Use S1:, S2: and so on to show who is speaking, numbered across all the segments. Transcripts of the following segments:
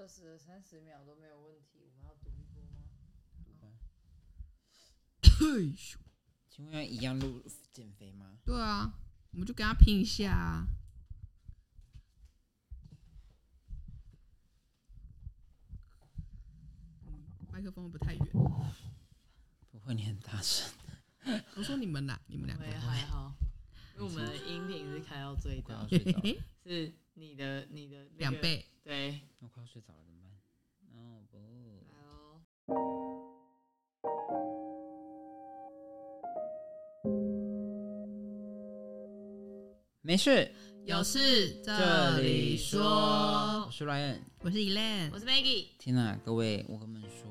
S1: 测试了三十秒都没有问题，我们要赌一波吗？
S2: 嘿咻
S3: 请问要一样录减肥吗？
S2: 对啊，我们就跟他拼一下啊。嗯麦克风不太远？
S3: 不会，你很大声。
S2: 我说你们啦，你们两个
S1: 我。也还好，因为我们的音频是开到最大
S3: 快要，睡着了，
S2: 嘿嘿，
S1: 是你的你的那个。
S2: 两倍。
S1: 对，
S3: 我快要睡着了，怎么办？哦不，
S1: 来哦。
S3: 没事，
S2: 有事这里说
S3: 我。是 Ryan。
S2: 我是 Elaine，
S1: 我是 Maggie，
S3: 天呐，各位，我跟你们说，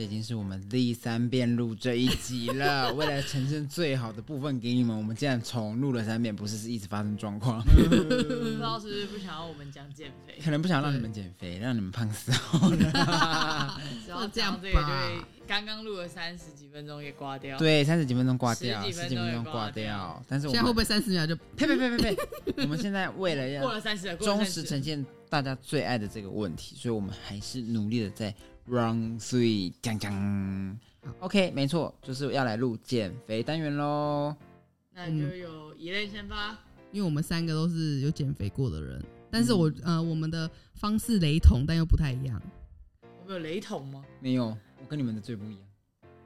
S3: 这已经是我们第三遍录这一集了。为了呈现最好的部分给你们，我们竟然重录了三遍，不是是一直发生状况，
S1: 不知道是不是不想要我们讲减肥，
S3: 可能不想让你们减肥，让你们胖死好了。
S1: 只要
S2: 这样
S1: 讲这个就刚刚录了三十几分钟也挂掉。，
S3: 对，三十几分钟挂掉，
S1: 十几分
S3: 十几分钟挂掉。但是我们
S2: 现在会不会三十秒就？
S3: 呸呸呸呸呸！我们现在为了要
S1: 过了三十
S3: 忠实呈现大家最爱的这个问题，所以我们还是努力的在 run three 讲讲。OK，没错，就是要来录减肥单元喽。
S1: 那就有一类先发。
S2: 因为我们三个都是有减肥过的人，但是我、呃我们的方式雷同，但又不太一样，
S1: 我们有雷同吗？
S3: 没有，我跟你们的最不一样。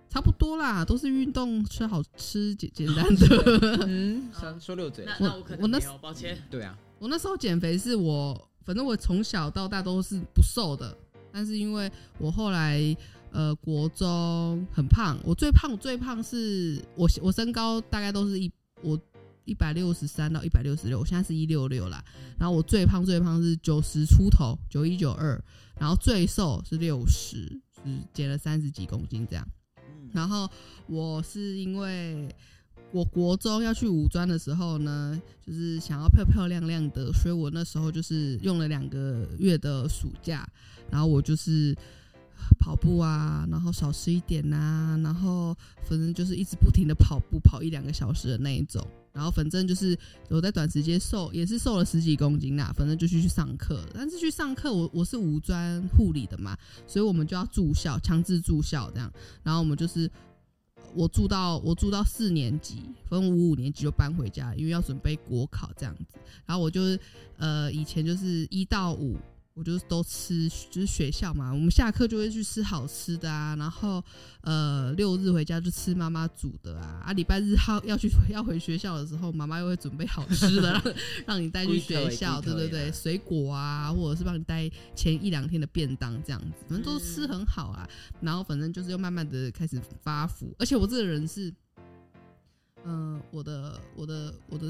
S2: 差不多啦，都是运动，吃好吃简简单的。
S3: 嗯，说说溜嘴
S1: 那。
S2: 我
S1: 那我可
S2: 我那
S1: 能没有，抱歉。
S3: 对啊，
S2: 我那时候减肥是我，反正我从小到大都是不瘦的，但是因为我后来呃国中很胖，我最胖最胖是我我身高大概都是一我一百六十三到一百六十六，我现在是一六六啦，然后我最胖最胖是九十出头，九一九二，然后最瘦是六十，是减了三十几公斤这样。
S3: 嗯，
S2: 然后我是因为我国中要去五专的时候呢，就是想要漂漂亮亮的，所以我那时候就是用了两个月的暑假，然后我就是跑步啊，然后少吃一点呐、然后反正就是一直不停的跑步，跑一两个小时的那一种。然后反正就是我在短时间瘦，也是瘦了十几公斤啦。反正就去去上课，但是去上课我我是五专护理的嘛，所以我们就要住校，强制住校这样。然后我们就是我住到我住到四年级，分五五年级就搬回家，因为要准备国考这样子。然后我就呃以前就是一到五。我就都吃，就是学校嘛，我们下课就会去吃好吃的啊，然后呃六日回家就吃妈妈煮的啊，啊礼拜日要要去要回学校的时候，妈妈又会准备好吃的 让让你带去学校，对对对，水果啊，或者是帮你带前一两天的便当这样子，反正都吃很好啊。然后反正就是又慢慢的开始发福，而且我这个人是，嗯、我的我的我的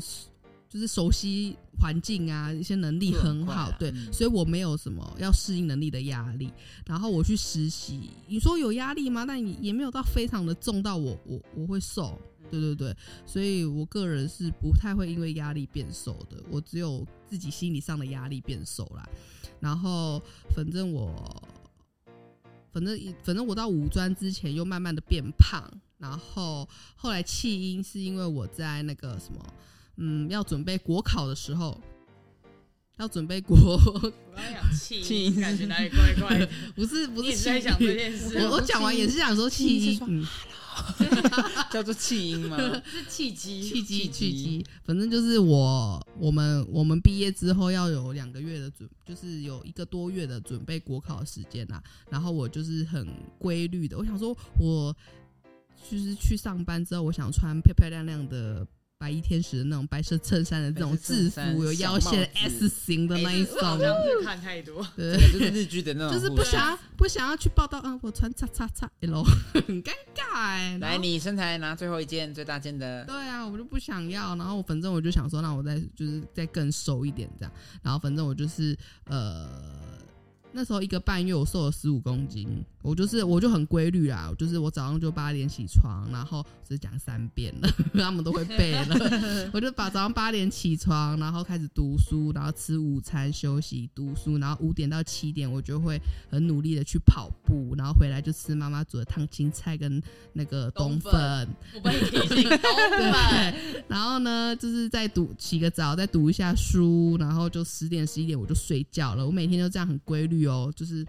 S2: 就是熟悉环境啊，一些能力
S3: 很
S2: 很好，对，
S3: 嗯
S2: 所以我没有什么要适应能力的压力。然后我去实习，你说有压力吗？但也也没有到非常的重到我我我会瘦，对对对，所以我个人是不太会因为压力变瘦的，我只有自己心理上的压力变瘦啦。然后反正我，反正反正我到五专之前又慢慢的变胖，然后后来弃婴是因为我在那个什么，嗯，要准备国考的时候。要准备国
S1: 我刚刚讲 气感觉哪里怪怪的。
S2: 不是不
S1: 你
S2: 是弃
S1: 也是在想这
S2: 婴，
S1: 件事
S2: 我我讲完也是想说气音，嗯，
S3: 叫做气音吗？
S1: 是气机，
S2: 契机
S3: 契
S2: 契
S3: 机
S2: 机，反正就是我我们我们毕业之后要有两个月的准，就是有一个多月的准备国考的时间啦、然后我就是很规律的，我想说我就是去上班之后，我想穿漂漂亮亮的。白衣天使的那种白色衬衫的这种制服，有腰线 S 型的那一种，
S1: 看太多。
S2: 对，
S3: 就是日剧的那种，
S2: 就是不想要不想要去报道，嗯，我穿叉叉叉 L，很尴尬哎、然
S3: 来，你身材拿最后一件最大件的，
S2: 对啊，我就不想要，然后反正我就想说，那我再就是再更瘦一点这样，然后反正我就是呃那时候一个半月我瘦了十五公斤，我就是我就很规律啦，就是我早上就八点起床，然后只讲三遍了，他们都会背了，我就把早上八点起床，然后开始读书，然后吃午餐休息读书，然后五点到七点我就会很努力的去跑步，然后回来就吃妈妈煮的烫青菜跟那个冬
S1: 冬粉
S2: 粉。
S1: 我被提醒都粉，
S2: 然后呢，就是再读洗个澡，再读一下书，然后就十点十一点我就睡觉了。我每天都这样很规律愈哦，就是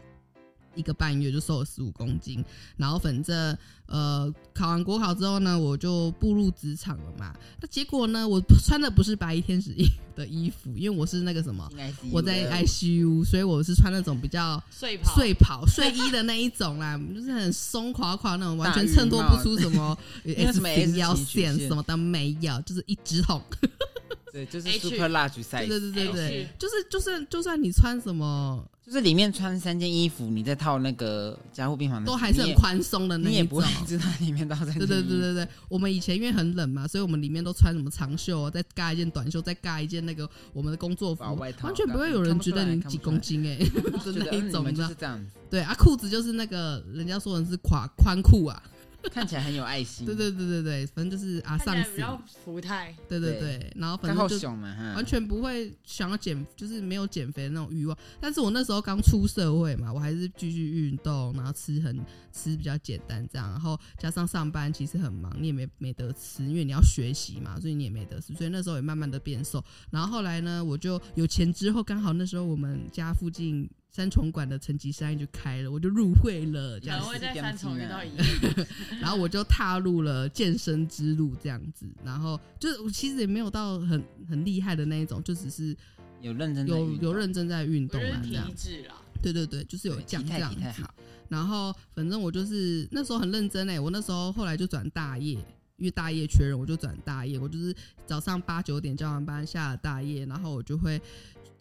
S2: 一个半月就瘦了十五公斤。然后反正呃考完国考之后呢，我就步入职场了嘛。那结果呢，我穿的不是白衣天使衣的衣服，因为我是那个什么，我在
S3: 了
S2: ICU，所以我是穿那种比较
S1: 睡跑
S2: 睡跑睡衣的那一种啦，就是很松垮垮那种，完全衬托不出什么 S 型腰
S3: 线
S2: 线什么的没有，就是一直筒。
S3: 对，就是 super large size，
S2: 对对对对对就是就算就算你穿什么，
S3: 就是里面穿三件衣服，你再套那个加护病房的，
S2: 都还是很宽松的那一种。
S3: 你也不。会知道里面到底
S2: 对对对对对，我们以前因为很冷嘛，所以我们里面都穿什么长袖啊，再加一件短袖，再加一件那个我们的工作服。完全不会有人觉得你几公斤哎、的
S3: 觉得
S2: 那一种，
S3: 嗯你们
S2: 你知道
S3: 就是？这样。子，
S2: 对啊，裤子就是那个人家说的是垮宽裤啊，
S3: 看起来很有爱心。
S2: 对对对对对，反正就是啊上司，
S1: 比较福态，
S2: 对对
S3: 对
S2: 对，然后反正就完全不会想要减，就是没有减肥的那种欲望。但是我那时候刚出社会嘛，我还是继续运动，然后吃很吃比较简单这样，然后加上上班其实很忙，你也没没得吃，因为你要学习嘛，所以你也没得吃，所以那时候也慢慢的变瘦。然后后来呢，我就有钱之后，刚好那时候我们家附近。三重馆的成吉思汗就开了，我就入会了，这样子
S1: 会在三重遇到一
S2: 然后我就踏入了健身之路，这样子。然后就是我其实也没有到很很厉害的那一种，就只是
S3: 有认真
S2: 有有认真在运动这样。
S1: 脂啦，
S2: 对对对，就是有这样子。然后反正我就是那时候很认真哎、我那时候后来就转大业，因为大业缺人，我就转大业。我就是早上八九点交完班下了大夜，然后我就会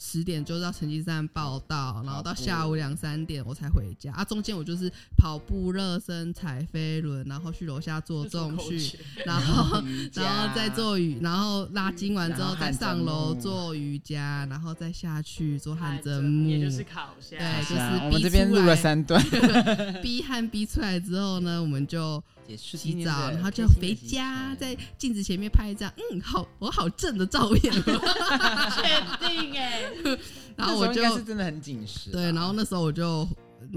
S2: 十点就到成绩站报道，然后到下午两三点我才回家。啊。中间我就是跑步、热身、踩飞轮，然后去楼下做重训，然 后然后再做瑜，然后拉筋完之后再上楼做瑜伽，然后再下去做汗蒸
S1: 也就是烤。虾，
S2: 对就是
S3: 啊我们这边录了三段，
S2: 逼汗逼出来之后呢，我们就洗澡，然后就回家，在镜子前面拍一张，嗯，好，我好正的照片。
S1: 确定哎，
S2: 然后我就
S3: 是真的很紧实啊，
S2: 对，然后那时候我就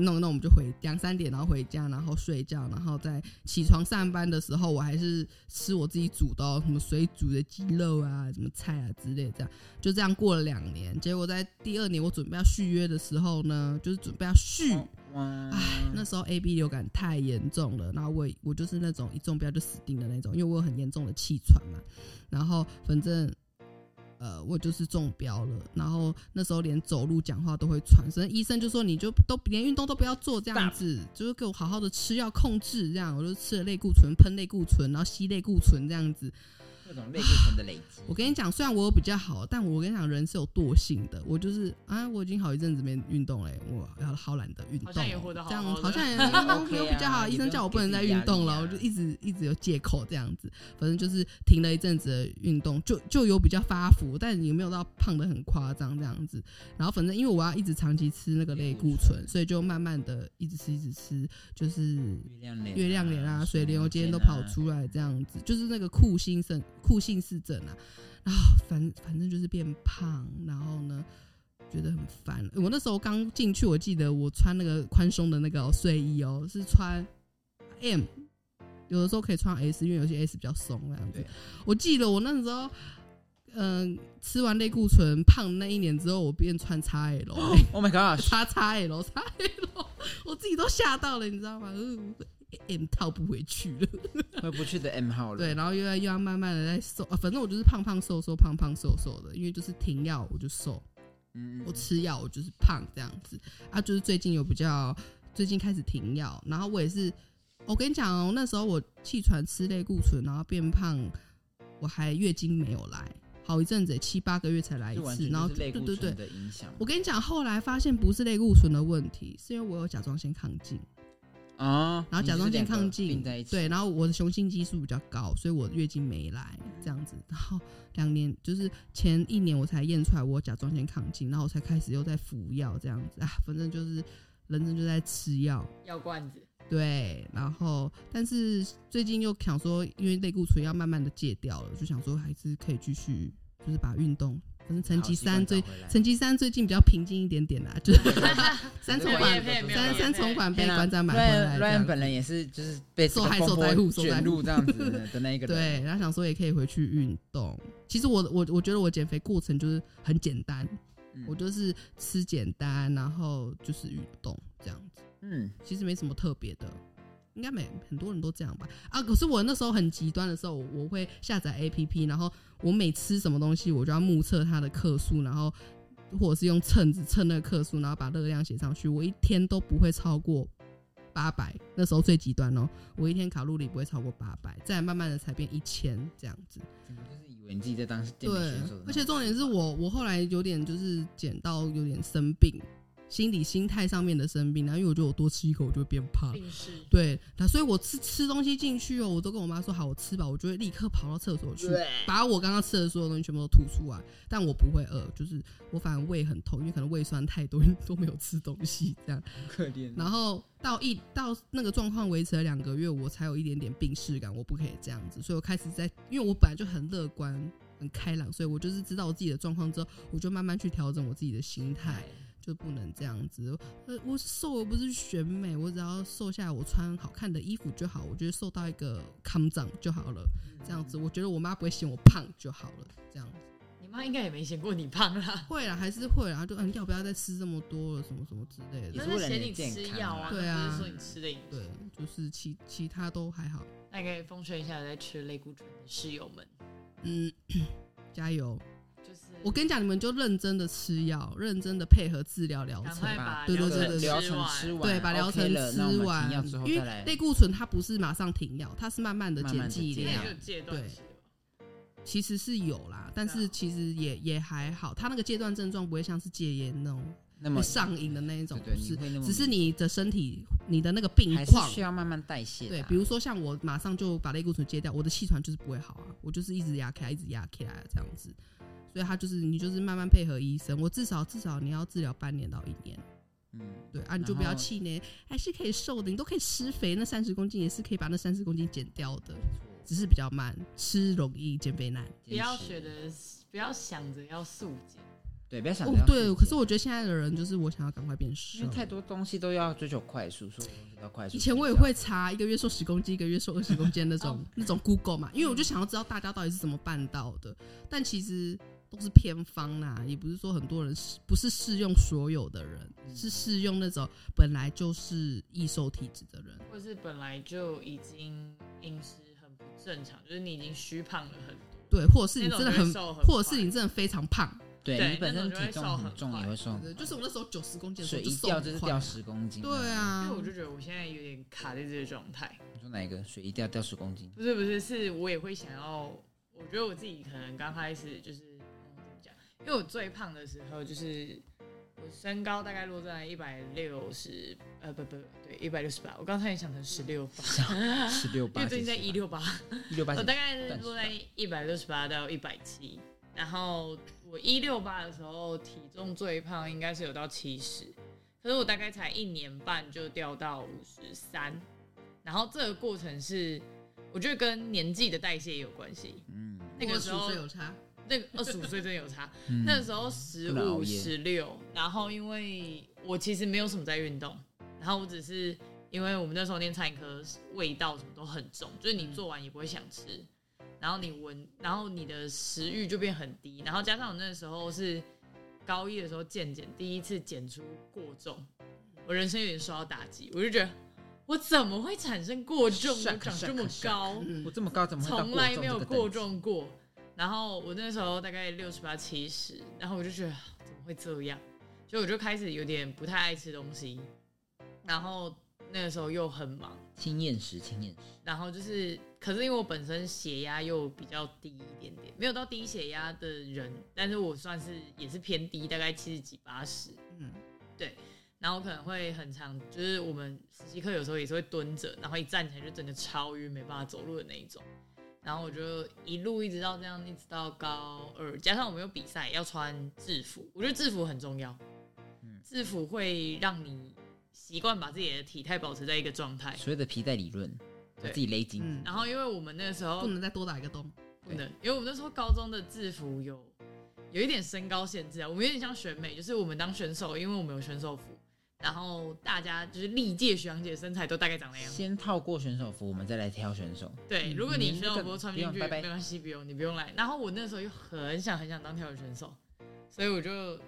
S2: 弄弄，我们就回两三点，然后回家，然后睡觉，然后再起床上班的时候，我还是吃我自己煮的哦、什么水煮的鸡肉啊，什么菜啊之类，这样就这样过了两年。结果在第二年我准备要续约的时候呢，就是准备要续。
S3: 哇，
S2: 唉，那时候 A B 流感太严重了，然后我我就是那种一中标就死定的那种，因为我有很严重的气喘嘛。然后反正呃我就是中标了，然后那时候连走路讲话都会喘，所以医生就说你就都连运动都不要做这样子，就是给我好好的吃药控制这样，我就吃了类固醇，喷类固醇，然后吸类固醇这样子。
S3: 各种类固醇的累积，
S2: 我跟你讲，虽然我有比较好，但我跟你讲，人是有惰性的。我就是啊，我已经好一阵子没运动嘞，我要好懒得运动哦，
S1: 好像也活得好
S2: 这样
S1: 好
S2: 像也
S3: OK
S2: 没有比较好。
S3: 啊
S2: 医生叫我不能再运动了，我就一直一直有借口这样子。反正就是停了一阵子的运动，就就有比较发福，但也没有到胖的很夸张这样子。然后反正因为我要一直长期吃那个类固醇，所以就慢慢的一直吃一直吃，就是
S3: 月亮脸、
S2: 月亮脸啊、水流今天都跑出来，这样子，就是那个酷性症、酷性氏症啊，啊，反反正就是变胖，然后呢，觉得很烦。我那时候刚进去，我记得我穿那个宽松的那个睡衣哦，是穿 M，有的时候可以穿 S，因为有些 S 比较松那样子。我记得我那时候。嗯，吃完类固醇胖那一年之后，我变穿
S3: XL，，Oh my god，
S2: 叉 XL，XL，我自己都吓到了，你知道吗？嗯 M 套不回去了。
S3: 回不去的 M 号了，
S2: 对，然后又要又要慢慢的在瘦啊，反正我就是胖胖瘦瘦胖胖瘦瘦的，因为就是停药我就瘦，
S3: 嗯，嗯，
S2: 我吃药我就是胖这样子啊。就是最近有比较，最近开始停药，然后我也是，我跟你讲哦，那时候我气喘吃类固醇，然后变胖，我还月经没有来，好一阵子，七八个月才来一次，然后对对对，我跟你讲，后来发现不是类固醇的问题，是因为我有甲状腺亢进。
S3: 啊，
S2: 然后甲状腺亢进
S3: 在一，起，
S2: 对，然后我的雄性激素比较高，所以我月经没来这样子。然后两年就是前一年我才验出来我甲状腺亢进，然后我才开始又在服药这样子啊，反正就是人生就在吃药。
S1: 药罐子，
S2: 对，然后但是最近又想说，因为类固醇要慢慢的戒掉了，就想说还是可以继续，就是把运动。反正成吉三最成吉三最近比较平静一点点啦，就是 三重
S1: 有
S2: 馆
S1: 业配没有业配
S2: 三三重款被馆长买回来
S3: Ryan，本人也是就是被
S2: 受害受灾户受灾户
S3: 卷入这样子的那一个人，
S2: 对，然后想说也可以回去运动。其实我我我觉得我减肥过程就是很简单，
S3: 嗯
S2: 我就是吃简单，然后就是运动这样子，
S3: 嗯，
S2: 其实没什么特别的。应该每很多人都这样吧？啊，可是我那时候很极端的时候，我我会下载 A P P，然后我每吃什么东西，我就要目测它的克数，然后或者是用秤子称那个克数，然后把热量写上去。我一天都不会超过八百，那时候最极端哦，我一天卡路里不会超过八百，再慢慢的才变一千这样子。对而且重点是我我后来有点就是减到有点生病，心理心态上面的生病，然后因为我觉得我多吃一口我就会变胖。对，那所以我吃吃东西进去哦，我都跟我妈说好，我吃饱，我就会立刻跑到厕所去，把我刚刚吃的所有东西全部都吐出来。但我不会饿，就是我反而胃很痛，因为可能胃酸太多，都没有吃东西这样。
S3: 可怜。
S2: 然后到一到那个状况维持了两个月，我才有一点点病逝感，我不可以这样子，所以我开始在，因为我本来就很乐观、很开朗，所以我就是知道我自己的状况之后，我就慢慢去调整我自己的心态。就不能这样子。呃，我瘦我不是选美，我只要瘦下来，我穿好看的衣服就好。我觉得瘦到一个康长就好了，这样子，我觉得我妈不会嫌我胖就好了，这样子。
S1: 你妈应该也没嫌过你胖啦，
S2: 会啦，还是会啦，就嗯，要不要再吃这么多了，什么什么之类的。
S1: 那是嫌你吃药啊，
S3: 啊
S2: 对啊
S1: 不是说你吃的饮食。
S2: 对，就是其其他都还好。
S1: 那可以奉劝一下有在吃类固醇的室友们，
S2: 嗯，加油！
S1: 就是
S2: 我跟你讲，你们就认真的吃药，认真的配合治疗疗程。
S1: 赶快把
S3: 把
S2: 对对
S1: 疗程
S2: 对对
S3: 疗程
S1: 吃完，
S2: 对，把疗程吃完因为类固醇它不是马上停药，它是慢慢的减剂量
S1: 有。戒断期的吧
S2: 其实是有啦，但是其实也也还好，它那个戒断症状不会像是戒烟那种
S3: 那么
S2: 上瘾的那一种，是，只是你的身体你的那个病况
S3: 需要慢慢代谢的
S2: 对，
S3: 啊。
S2: 比如说像我马上就把类固醇戒掉，我的气喘就是不会好啊，我就是一直压起来，一直压起来这样子。所以他就是你就是慢慢配合医生，我至少至少你要治疗半年到一年，
S3: 嗯，
S2: 对啊，你就不要气馁，还是可以瘦的，你都可以施肥，那三十公斤也是可以把那三十公斤减掉的，只是比较慢，吃容易减肥难。
S1: 不要
S3: 坚持
S1: 学的，不要想着要速减，
S3: 对，不要想着要，
S2: 哦对，可是我觉得现在的人就是我想要赶快变瘦
S3: 因为。太多东西都要追求快速，所有东西要快速。
S2: 以前我也会查一个月瘦十公斤，一个月瘦二十公斤那种、
S1: 哦
S2: 那种 Google 嘛，因为我就想要知道大家到底是怎么办到的。但其实都是偏方啦，也不是说很多人是不是适用所有的人，是适用那种本来就是易瘦体质的人。
S1: 或是本来就已经饮食很不正常，就是你已经虚胖了很多，
S2: 对，或者是你真的很，
S1: 瘦很
S2: 或者是你真的非常胖。
S1: 对
S3: 对你本身体重
S1: 很
S3: 很重，
S1: 快
S3: 也会瘦。
S2: 就是我那时候九十公斤的时候
S3: 水一掉就是掉十公斤。
S2: 对啊
S1: 因
S2: 啊
S1: 为，我就觉得我现在有点卡在这个状态。
S3: 你说哪一个？水一掉掉十公斤。
S1: 不是不是，是我也会想要，我觉得我自己可能刚开始就是、因为我最胖的时候就是我身高大概落在一百六十，呃不不对，一百六十八，我刚才也想成十六八，
S3: 十六八，
S1: 因为最近在一六八，
S3: 一六八
S1: 我大概是落在一百六十八到一百七，然后我一六八的时候体重最胖应该是有到七十，可是我大概才一年半就掉到五十三，然后这个过程是我觉得跟年纪的代谢也有关系，
S3: 嗯，
S1: 那个时候
S2: 有差，
S1: 那个二十五岁真的有差，
S3: 嗯
S1: 那时候十五、十六，然后因为我其实没有什么在运动，然后我只是因为我们那时候念餐饮科，味道什么都很重，就是你做完也不会想吃，然后你闻，然后你的食欲就变很低，然后加上我那时候是高一的时候健检，第一次检出过重，我人生有点受到打击，我就觉得我怎么会产生过重？我长这么高，
S2: 嗯
S3: 我这么高怎么
S1: 从来没有过
S3: 重
S1: 过。然后我那时候大概六十八七十，然后我就觉得怎么会这样？所以我就开始有点不太爱吃东西，然后那个时候又很忙？
S3: 轻厌食，轻厌食。
S1: 然后就是，可是因为我本身血压又比较低一点点，没有到低血压的人，但是我算是也是偏低，大概七十几八十，
S2: 嗯，对
S1: 然后可能会很长，就是我们实习课有时候也是会蹲着，然后一站起来就整个超晕，没办法走路的那一种。然后我就一路一直到这样，一直到高二，加上我们有比赛要穿制服，我觉得制服很重要。
S3: 嗯
S1: 制服会让你习惯把自己的体态保持在一个状态。
S3: 所谓的皮带理论，把
S1: 对
S3: 自己勒紧。
S2: 嗯
S1: 然后因为我们那个时候
S2: 不能再多打一个洞。
S1: 不能，因为我们那时候高中的制服有有一点身高限制啊，我们有点像选美，就是我们当选手，因为我们有选手服，然后大家就是历届学长姐身材都大概长那样。
S3: 先套过选手服，我们再来挑选手。
S1: 对，
S2: 嗯
S1: 如果你选手服穿不进去，
S3: 拜拜
S1: 没关系，不用，你不用来。然后我那时候又很想很想当跳水选手，所以我就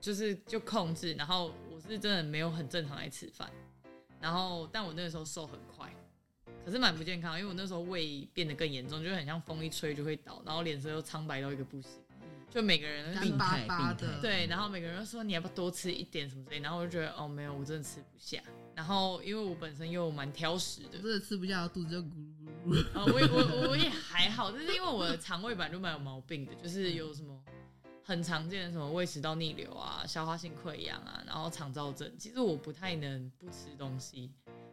S1: 就是就控制，然后我是真的没有很正常来吃饭，然后但我那个时候瘦很快，可是蛮不健康，因为我那时候胃变得更严重，就是很像风一吹就会倒，然后脸色又苍白到一个不行，就每个人
S2: 干巴巴的，
S3: 病态
S1: 对，然后每个人都说你要不要多吃一点什么之类，然后我就觉得哦没有，我真的吃不下。然后因为我本身又蛮挑食的
S2: 我，真的吃不下，肚子就咕噜咕噜。
S1: 呃，我也我我也还好，就是因为我的肠胃本来就蛮有毛病的，就是有什么很常见的什么胃食道逆流啊、消化性溃疡啊，然后肠燥症。其实我不太能不吃东西，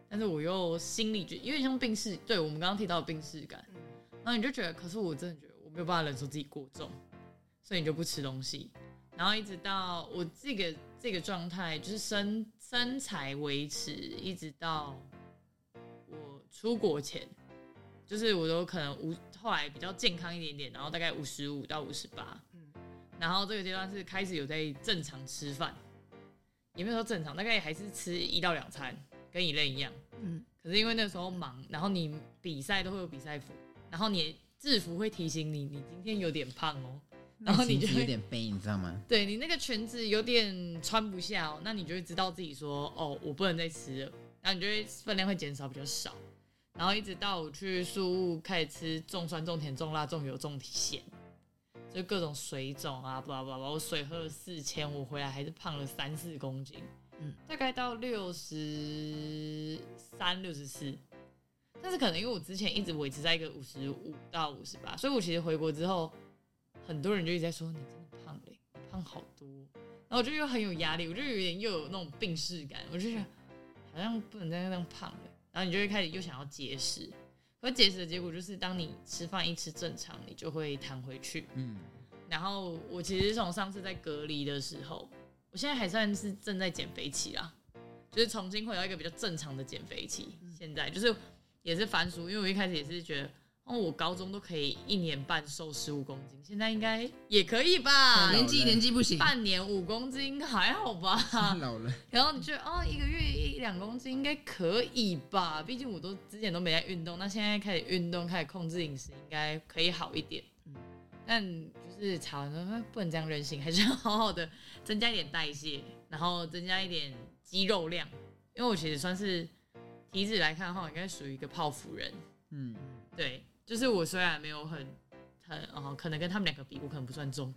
S1: 但是我又心里就因为像病逝，对我们刚刚提到的病逝感，然后你就觉得，可是我真的觉得我没有办法忍受自己过重，所以你就不吃东西，然后一直到我这个这个状态，就是身身材维持，一直到我出国前，就是我都可能五后来比较健康一点点，然后大概五十五到五十八，然后这个阶段是开始有在正常吃饭，也没有说正常，大概还是吃一到两餐，跟以类一样。
S2: 嗯，
S1: 可是因为那时候忙，然后你比赛都会有比赛服，然后你制服会提醒你，你今天有点胖哦，然后你就
S3: 有点悲，你知道吗？
S1: 对你那个裙子有点穿不下哦，那你就会知道自己说哦，我不能再吃了，然后你就会分量会减少比较少，然后一直到我去宿务开始吃重酸、重甜、重辣、重油、重咸，就各种水肿啊，巴拉巴拉，我水喝了四千，我回来还是胖了三四公斤，
S2: 嗯
S1: 大概到六十三、六十四。但是可能因为我之前一直维持在一个五十五到五十八，所以我其实回国之后，很多人就一直在说你真的胖了，你胖好多。然后我就又很有压力，我就有点又有那种病逝感，我就觉得好像不能再那样胖了。然后你就会开始又想要节食，可节食的结果就是当你吃饭一吃正常，你就会弹回去。
S3: 嗯，
S1: 然后我其实从上次在隔离的时候，我现在还算是正在减肥期啦，就是重新回到一个比较正常的减肥期。现在就是也是反薯，因为我一开始也是觉得，哦，我高中都可以一年半瘦十五公斤，现在应该也可以吧？
S2: 年纪年纪不行，
S1: 半年五公斤还好吧？
S3: 老了，
S1: 然后你觉得哦，一个月一两公斤应该可以吧？毕竟我都之前都没在运动，那现在开始运动，开始控制饮食，应该可以好一点。
S2: 嗯
S1: 但就是查完说不能这样任性，还是要好好的增加一点代谢，然后增加一点肌肉量。因为我其实算是体脂来看的话，我应该属于一个泡芙人。
S3: 嗯，
S1: 对，就是我虽然没有很很哦，可能跟他们两个比，我可能不算重，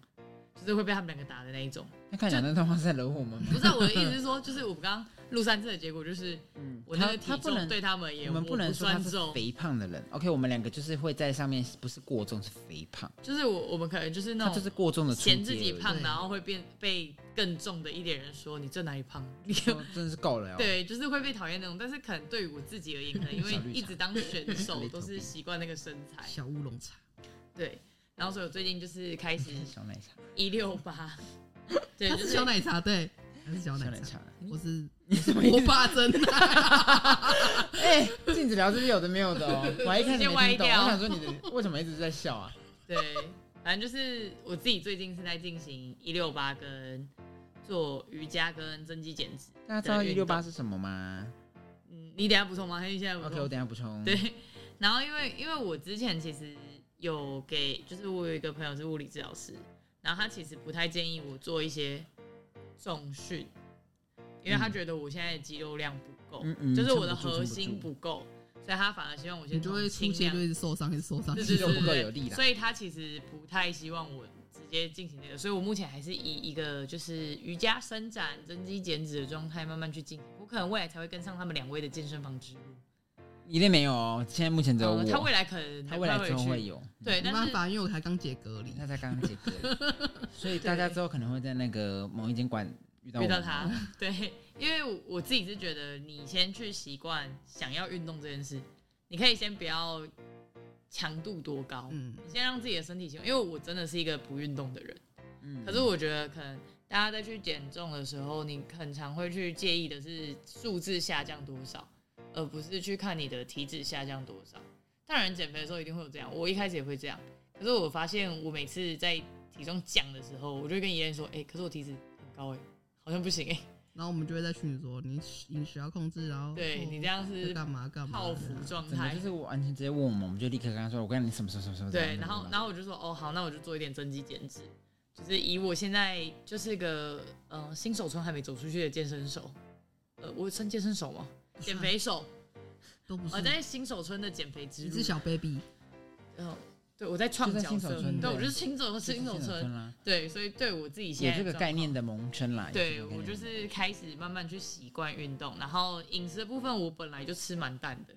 S1: 就是会被他们两个打的那一种。
S3: 那看起来那段话是在惹我们吗？
S1: 不是啊我的意思是说，就是我们刚刚录三次的结果就是。
S3: 嗯，
S1: 我那个体重对他们而言，
S3: 我们不能说他是，肥胖的人。OK，我们两个就是会在上面不是过重，是肥胖，
S1: 就是我我们可能就是那
S3: 他就是
S1: 种
S3: 过重的
S1: 嫌自己胖，然后会变被更重的一点人说你这哪里胖，你
S3: 说真的是够了哦。
S1: 对，就是会被讨厌那种。但是可能对于我自己而言，可能因为一直当选手 都是习惯那个身材，
S2: 小乌龙茶，
S1: 对。然后所以我最近就是开始
S3: 小奶茶，
S1: 一六八，对，
S2: 它
S1: 就是
S2: 小奶茶，对，它是小奶茶
S3: 小奶茶，。
S2: 我是 我爸真的，
S3: 哎，禁止聊这些有的没有的哦。我还一开始
S1: 直接
S3: 没听懂，
S1: 歪掉
S3: 我想说你的为什么一直在笑啊？
S1: 对，反正就是我自己最近是在进行一六八跟做瑜伽跟增肌减脂。
S3: 大家知道一六八是什么吗
S1: 嗯，你等一下补充吗？还是现在补充
S3: ？OK，我等一下补充。
S1: 对，然后因为因为我之前其实有给，就是我有一个朋友是物理治疗师，然后他其实不太建议我做一些重训，因为他
S3: 嗯
S1: 觉得我现在的肌肉量不够，
S3: 嗯嗯
S1: 就是我的核心不够，所以他反而希望我先
S2: 你就会
S1: 从轻量
S2: 出现就一直受伤，一直受伤，
S1: 对
S3: 肌肉不够有力啦。
S1: 所以他其实不太希望我直接进行这个，所以我目前还是以一个就是瑜伽伸展、增肌减脂的状态慢慢去进行，我可能未来才会跟上他们两位的健身房之路。
S3: 一定没有哦，现在目前只有我。
S1: 嗯他未来可能
S3: 他未来之后会有，
S1: 对，但是
S2: 没办法，因为我才刚解隔离，
S3: 他才刚刚解隔，所以大家之后可能会在那个某一间馆遇到我
S1: 遇到他，对，因为我我自己是觉得，你先去习惯想要运动这件事，你可以先不要强度多高，
S2: 嗯，
S1: 你先让自己的身体习惯。因为我真的是一个不运动的人，
S3: 嗯。
S1: 可是我觉得可能大家在去减重的时候，你很常会去介意的是数字下降多少，而不是去看你的体脂下降多少。当然，减肥的时候一定会有这样，我一开始也会这样。可是我发现，我每次在体重降的时候，我就跟怡莲说：“哎、可是我体脂很高哎、好像不行哎、
S2: 然后我们就会在群里说，你饮食要控制，然后
S1: 对你这样是
S2: 要干嘛干嘛的，
S1: 泡芙状态
S3: 就。是我完全直接问我们，我们就立刻跟他说，我跟你什么什么什么什么。
S1: 对，然后然
S3: 后
S1: 后我就说哦好，那我就做一点增肌减脂，就是以我现在就是个呃新手村还没走出去的健身手，呃，我称健身手吗？减肥手，
S2: 都不是
S1: 我，在新手村的减肥之路
S2: 你是。小 baby，
S1: 嗯，对，我在创
S3: 就在
S1: 角色，
S3: 新手村
S1: 对，我
S3: 对
S1: 就是新手
S3: 就是
S1: 新手村，
S3: 啦，
S1: 对，所以对我自己现
S3: 有
S1: 在状
S3: 这个概念
S1: 况
S3: 的萌生啦。有
S1: 对
S3: 这个概念的
S1: 我就是开始慢慢去习惯运动，然后饮食的部分我本来就吃蛮淡的，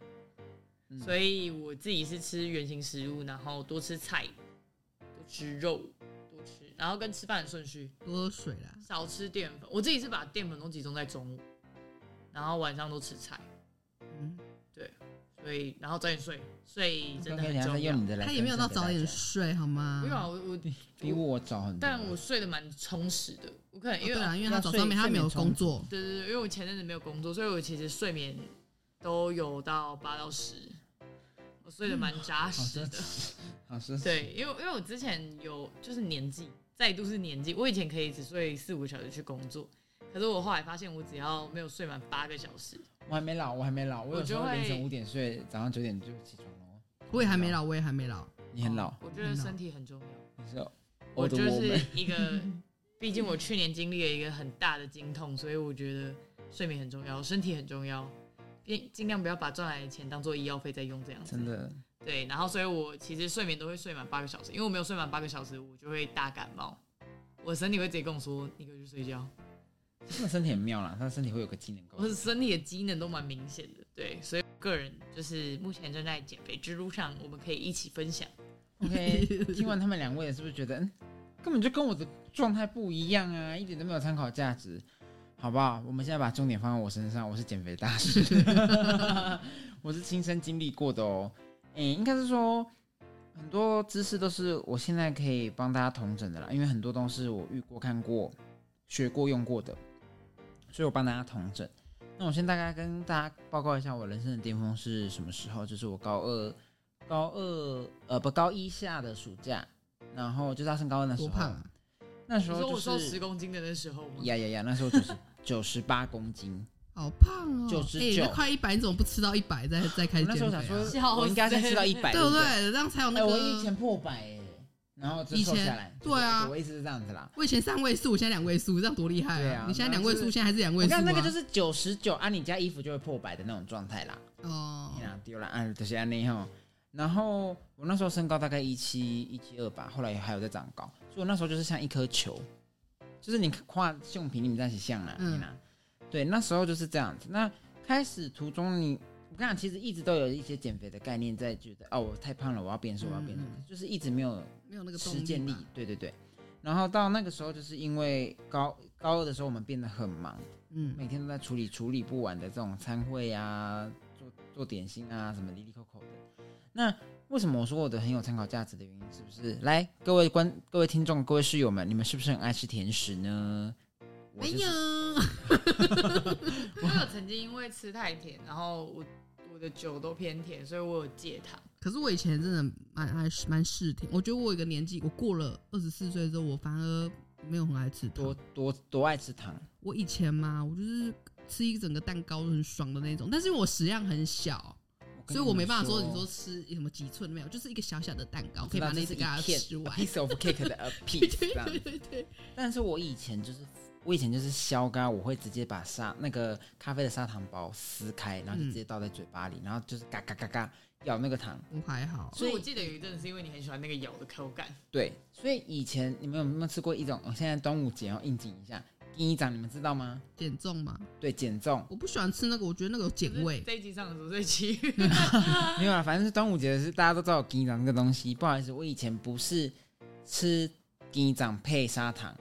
S3: 嗯
S1: 所以我自己是吃原形食物，然后多吃菜，多吃肉，多吃，然后跟吃饭的顺序
S2: 多喝水啦。
S1: 少吃淀粉。我自己是把淀粉都集中在中午，然后晚上都吃菜，
S2: 嗯，对
S1: 所以然后早点睡，睡真的很重要。
S3: 用你的来
S2: 他也没有到早点睡好吗？
S1: 没有啊，我我
S3: 比我早很多，
S1: 但我睡得蛮充实的，我可能因为
S2: 因为他早上面
S3: 睡
S2: 他没有工作，
S1: 对对对，因为我前阵子没有工作，所以我其实睡眠都有到八到十，我睡得蛮扎
S3: 好
S1: 实的。
S3: 奢侈，好奢侈。
S1: 对，因为因为我之前有就是年纪，再度是年纪，我以前可以只睡四五个小时去工作，可是我后来发现，我只要没有睡满八个小时，
S3: 我还没老，我还没老，我有时候凌晨五点睡，早上九点就起床了。
S2: 我也还没老，我也还没老。
S3: 你很老，
S1: 我觉得身体很重要。
S3: 你是
S1: 我就是一个，毕竟我去年经历了一个很大的经痛，所以我觉得睡眠很重要，身体很重要，尽尽量不要把赚来的钱当做医药费在用，这样子。
S3: 真的
S1: 对，然后所以我其实睡眠都会睡满八个小时，因为我没有睡满八个小时，我就会大感冒，我身体会直接跟我说你可以去睡觉，
S3: 真的身体很妙啦，他的身体会有个机能
S1: 我的身体的机能都蛮明显的，对，所以个人就是目前正在减肥之路上，我们可以一起分享。
S3: OK，听完他们两位，是不是觉得嗯，根本就跟我的状态不一样啊，一点都没有参考价值？好不好？我们现在把重点放在我身上，我是减肥大师，我是亲身经历过的哦。诶、应该是说很多知识都是我现在可以帮大家同整的啦，因为很多都是我遇过、看过、学过、用过的，所以我帮大家统整。那我先大概跟大家报告一下我人生的巅峰是什么时候，就是我高二。高二呃不高一下的暑假，然后就是要升高二的时候，
S2: 多胖啊！
S3: 那时候就
S1: 是说我瘦十
S3: 是
S1: 公斤的那时候吗？
S3: 呀呀呀，那时候九十 九十八公斤，
S2: 好胖哦
S3: ！99
S2: 哎那快一百，你怎么不吃到一百再再开始减肥、啊？
S3: 时候想说，
S1: 笑
S3: 我应该再吃到一百，不
S2: 对不对？这样才有那
S3: 哎，
S2: 个。
S3: 我以前破百哎，然后就
S2: 以前
S3: 瘦下来，
S2: 对啊
S3: 我意思是这样子啦。
S2: 我以前三位数，我现在两位数，这样多厉害
S3: 对啊
S2: 你现在两位数，现在还是两位数、啊、
S3: 看那个就是九十九啊，你家衣服就会破百的那种状态啦。
S2: 哦
S3: 你，啦丢了，啊，就是安尼吼。然后我那时候身高大概一七一七二吧，后来还有在长高，所以我那时候就是像一颗球，就是你画胸皮你们在一起像啦，
S2: 嗯
S3: 对，那时候就是这样子。那开始途中你，我跟你讲，其实一直都有一些减肥的概念，在觉得哦，我太胖了，我要变瘦，我要变瘦，就是一直没有
S2: 没有那个动
S3: 实践力，对对对。然后到那个时候，就是因为高高二的时候，我们变得很忙，
S2: 嗯，
S3: 每天都在处理处理不完的这种餐会啊，做做点心啊，什么离离扣扣的。那为什么我说我的很有参考价值的原因，是不是？来，各位观、各位听众、各位室友们，你们是不是很爱吃甜食呢？我
S2: 没有，
S1: 我有曾经因为吃太甜，然后我我的酒都偏甜，所以我有戒糖。
S2: 可是我以前真的蛮爱蛮嗜甜，我觉得我有一个年纪，我过了二十四岁之后，我反而没有很爱吃糖
S3: 多。多多爱吃糖，
S2: 我以前嘛，我就是吃一整个蛋糕都很爽的那种，但是因为我食量很小，
S3: 跟
S2: 所以我没办法说你说吃什么几寸没有，就是一个小小的蛋糕，可以把那只给它
S3: 片
S2: 吃完。
S3: piece of cake 的 a
S2: 对
S3: piece
S2: 对对对对，
S3: 但是我以前就是，我以前就是削咖，我会直接把砂那个咖啡的砂糖包撕开，然后就直接倒在嘴巴里，然后就是嘎嘎嘎嘎咬那个糖。
S2: 我还好。
S1: 所以我记得有一阵子是因为你很喜欢那个咬的口感，
S3: 对，所以以前你们有没有吃过一种？我、现在端午节要应景一下，第一掌你们知道吗？
S2: 减重吗，
S3: 对，减重
S2: 我不喜欢吃那个，我觉得那个有碱味。
S1: 这一集上的时候，这一期
S3: 没有啊，反正是端午节的是大家都知道有第一掌这个东西。不好意思，我以前不是吃第一掌配砂糖，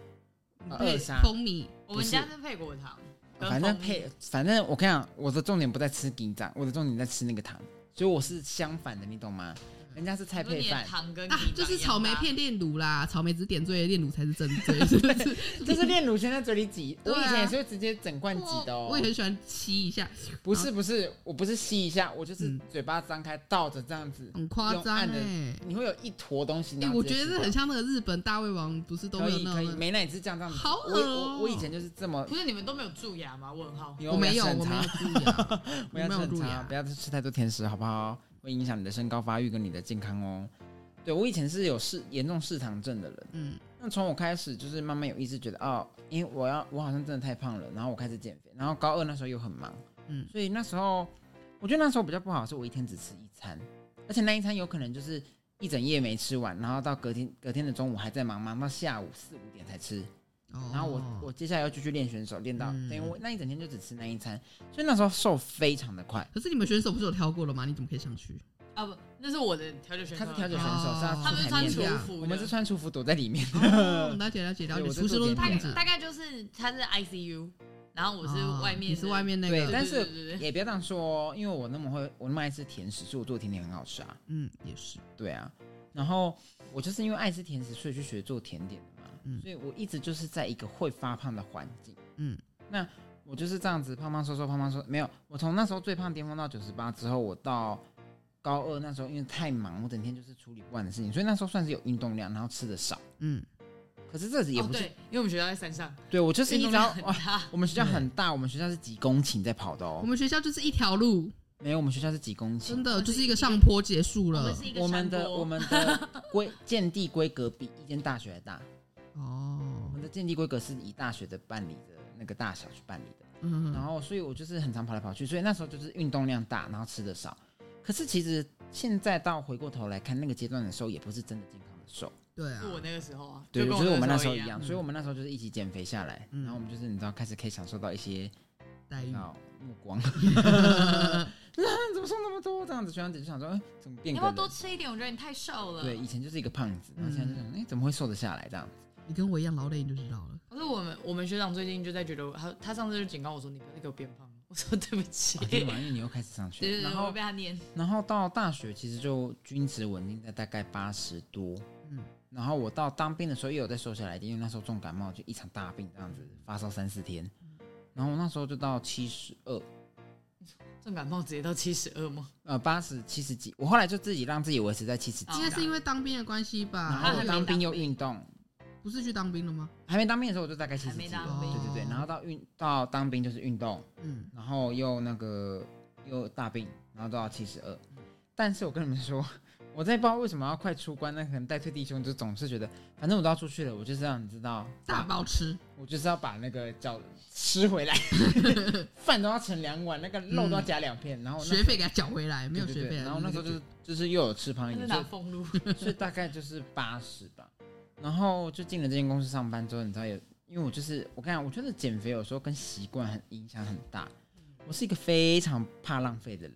S3: 呃
S2: 配
S3: 二砂
S2: 蜂蜜，
S1: 我们家是配果糖，
S3: 反正配，反正我跟你讲，我的重点不在吃第一掌，我的重点在吃那个糖，所以我是相反的，你懂吗？人家是菜配饭，
S1: 糖跟
S2: 啊，就是草莓片炼乳啦，草莓只是点缀的炼乳才是真醉，是不是？
S3: 就是 炼乳先在嘴里挤。我以前也是会直接整罐挤的哦。
S2: 我也很喜欢吸一下，
S3: 不是不是，我不是吸一下，我就是
S2: 嗯
S3: 嘴巴张开倒着这样子，
S2: 很夸张
S3: 的
S2: 哎。
S3: 你会有一坨东西。
S2: 我觉得很像那个日本大胃王，不是都有那种？
S3: 美奶也是这样这样子。
S2: 好
S3: 我
S2: 恶哦
S3: 我我以前就是这么
S1: 不是你们都没有蛀牙吗？问号。
S2: 我没有，我没有蛀牙，我没有蛀牙
S3: 不。要吃太多甜食，好不好？会影响你的身高发育跟你的健康哦。对我以前是有嗜严重嗜糖症的人，
S2: 嗯，
S3: 那从我开始就是慢慢有意识，觉得哦，因为我要我好像真的太胖了，然后我开始减肥，然后高二那时候又很忙，
S2: 嗯。
S3: 所以那时候我觉得那时候比较不好，是我一天只吃一餐，而且那一餐有可能就是一整夜没吃完，然后到隔天隔天的中午还在忙，忙到下午四五点才吃，
S2: 哦。
S3: 然后我我接下来要继续练选手，练到
S2: 嗯。
S3: 等于我那一整天就只吃那一餐，所以那时候瘦非常的快。
S2: 可是你们选手不是有挑过了吗？你怎么可以上去？
S1: 啊不，那是我的调酒选手，
S3: 他是调酒选手，他出
S1: 他们是穿厨服，
S3: 我们是穿厨服躲在里面。
S2: 哦，了解了解了解，厨师都是胖子，
S1: 大概就是他是 ICU，然后我是
S2: 哦
S1: 外面的，
S2: 你是外面那，个，
S3: 但
S1: 对但
S3: 是也不要这样说哦，因为我那么会，我那么爱吃甜食，所以我做的甜点很好吃啊。
S2: 嗯，也是，
S3: 对啊，然后我就是因为爱吃甜食，所以去学做甜点的嘛。
S2: 嗯
S3: 所以我一直就是在一个会发胖的环境。
S2: 嗯，
S3: 那我就是这样子胖胖瘦瘦胖胖瘦，没有，我从那时候最胖巅峰到九十八之后，我到高二那时候因为太忙，我整天就是处理不完的事情，所以那时候算是有运动量，然后吃的少。
S2: 嗯，
S3: 可是这也不是，
S1: 哦，因为我们学校在山上，
S3: 对我就是一
S1: 运动
S3: 直要哇，
S1: 量很大，
S3: 我们学校很大，我们学校是几公顷在跑的哦
S2: 我，们学校就是一条路，
S3: 没有，我们学校是几公顷
S2: 真。的就是一个上坡结束了
S1: 我们。
S3: 的我们的规 建地规格比一间大学还大，我
S2: 哦
S3: 们，的建立规格是以大学的办理的那个大小去办理的。
S2: 嗯，
S3: 然后，所以我就是很常跑来跑去，所以那时候就是运动量大，然后吃的少。可是其实现在到回过头来看，那个阶段的时候也不是真的健康的瘦，
S2: 对啊
S1: 是，我那个时候啊，
S3: 对，
S1: 就
S3: 是我们那时候
S1: 一
S3: 一样。所以我们那时候就是一起减肥下来，
S2: 嗯
S3: 然后我们就是你知道开始可以享受到一些
S2: 待遇，
S3: 啊目光，啊 怎么瘦那么多这样子？学长姐就想说，哎，怎么变
S1: 你要不要？多吃一点？我觉得你太瘦了。
S3: 对，，以前就是一个胖子，然后现在就想，哎，怎么会瘦得下来这样子？
S2: 你跟我一样劳累你就知道了。
S1: 可是我们我们学长最近就在觉得他他上次就警告我说你不要再给我变胖了，我说对不起，
S3: 啊真的吗？因为你又开始上学，
S1: 对对对，我
S3: 然后
S1: 被他念。
S3: 然后到大学其实就均值稳定在大概八十多，
S2: 嗯
S3: 然后我到当兵的时候也有再瘦下来一点，因为那时候重感冒就一场大病这样子，发烧三四天，然后我那时候就到七十二，
S1: 重感冒直接到七十二吗？
S3: 呃八十七十几，我后来就自己让自己维持在七十几
S1: 哦
S2: 应，该是因为当兵的关系吧
S3: 然
S2: 吧？
S3: 后我当兵又运动，
S2: 不是去当兵了吗？
S3: 还没当兵的时候我就大概七
S1: 还没
S3: 十几，
S1: 当兵
S3: 对对对，
S2: 哦
S3: 然后到运到当兵就是运动，
S2: 嗯，
S3: 然后又那个又大病，然后到七十二。但是我跟你们说，我在不知道为什么要快出关，那可能带退弟兄就总是觉得，反正我都要出去了，我就是让你知道，
S2: 大包吃，
S3: 我就是要把那个叫吃回来，饭都要盛两碗，那个肉都要夹两片，然后那
S2: 学费给他缴回来，没有
S3: 对对
S2: 学费。
S3: 对然后那时候就是就是又有吃胖一点，
S1: 他是拿
S3: 所
S1: 俸
S3: 所以大概就是八十吧。然后就进了这间公司上班之后，你知道有，因为我就是我讲，我觉得减肥有时候跟习惯很影响很大。我是一个非常怕浪费的人。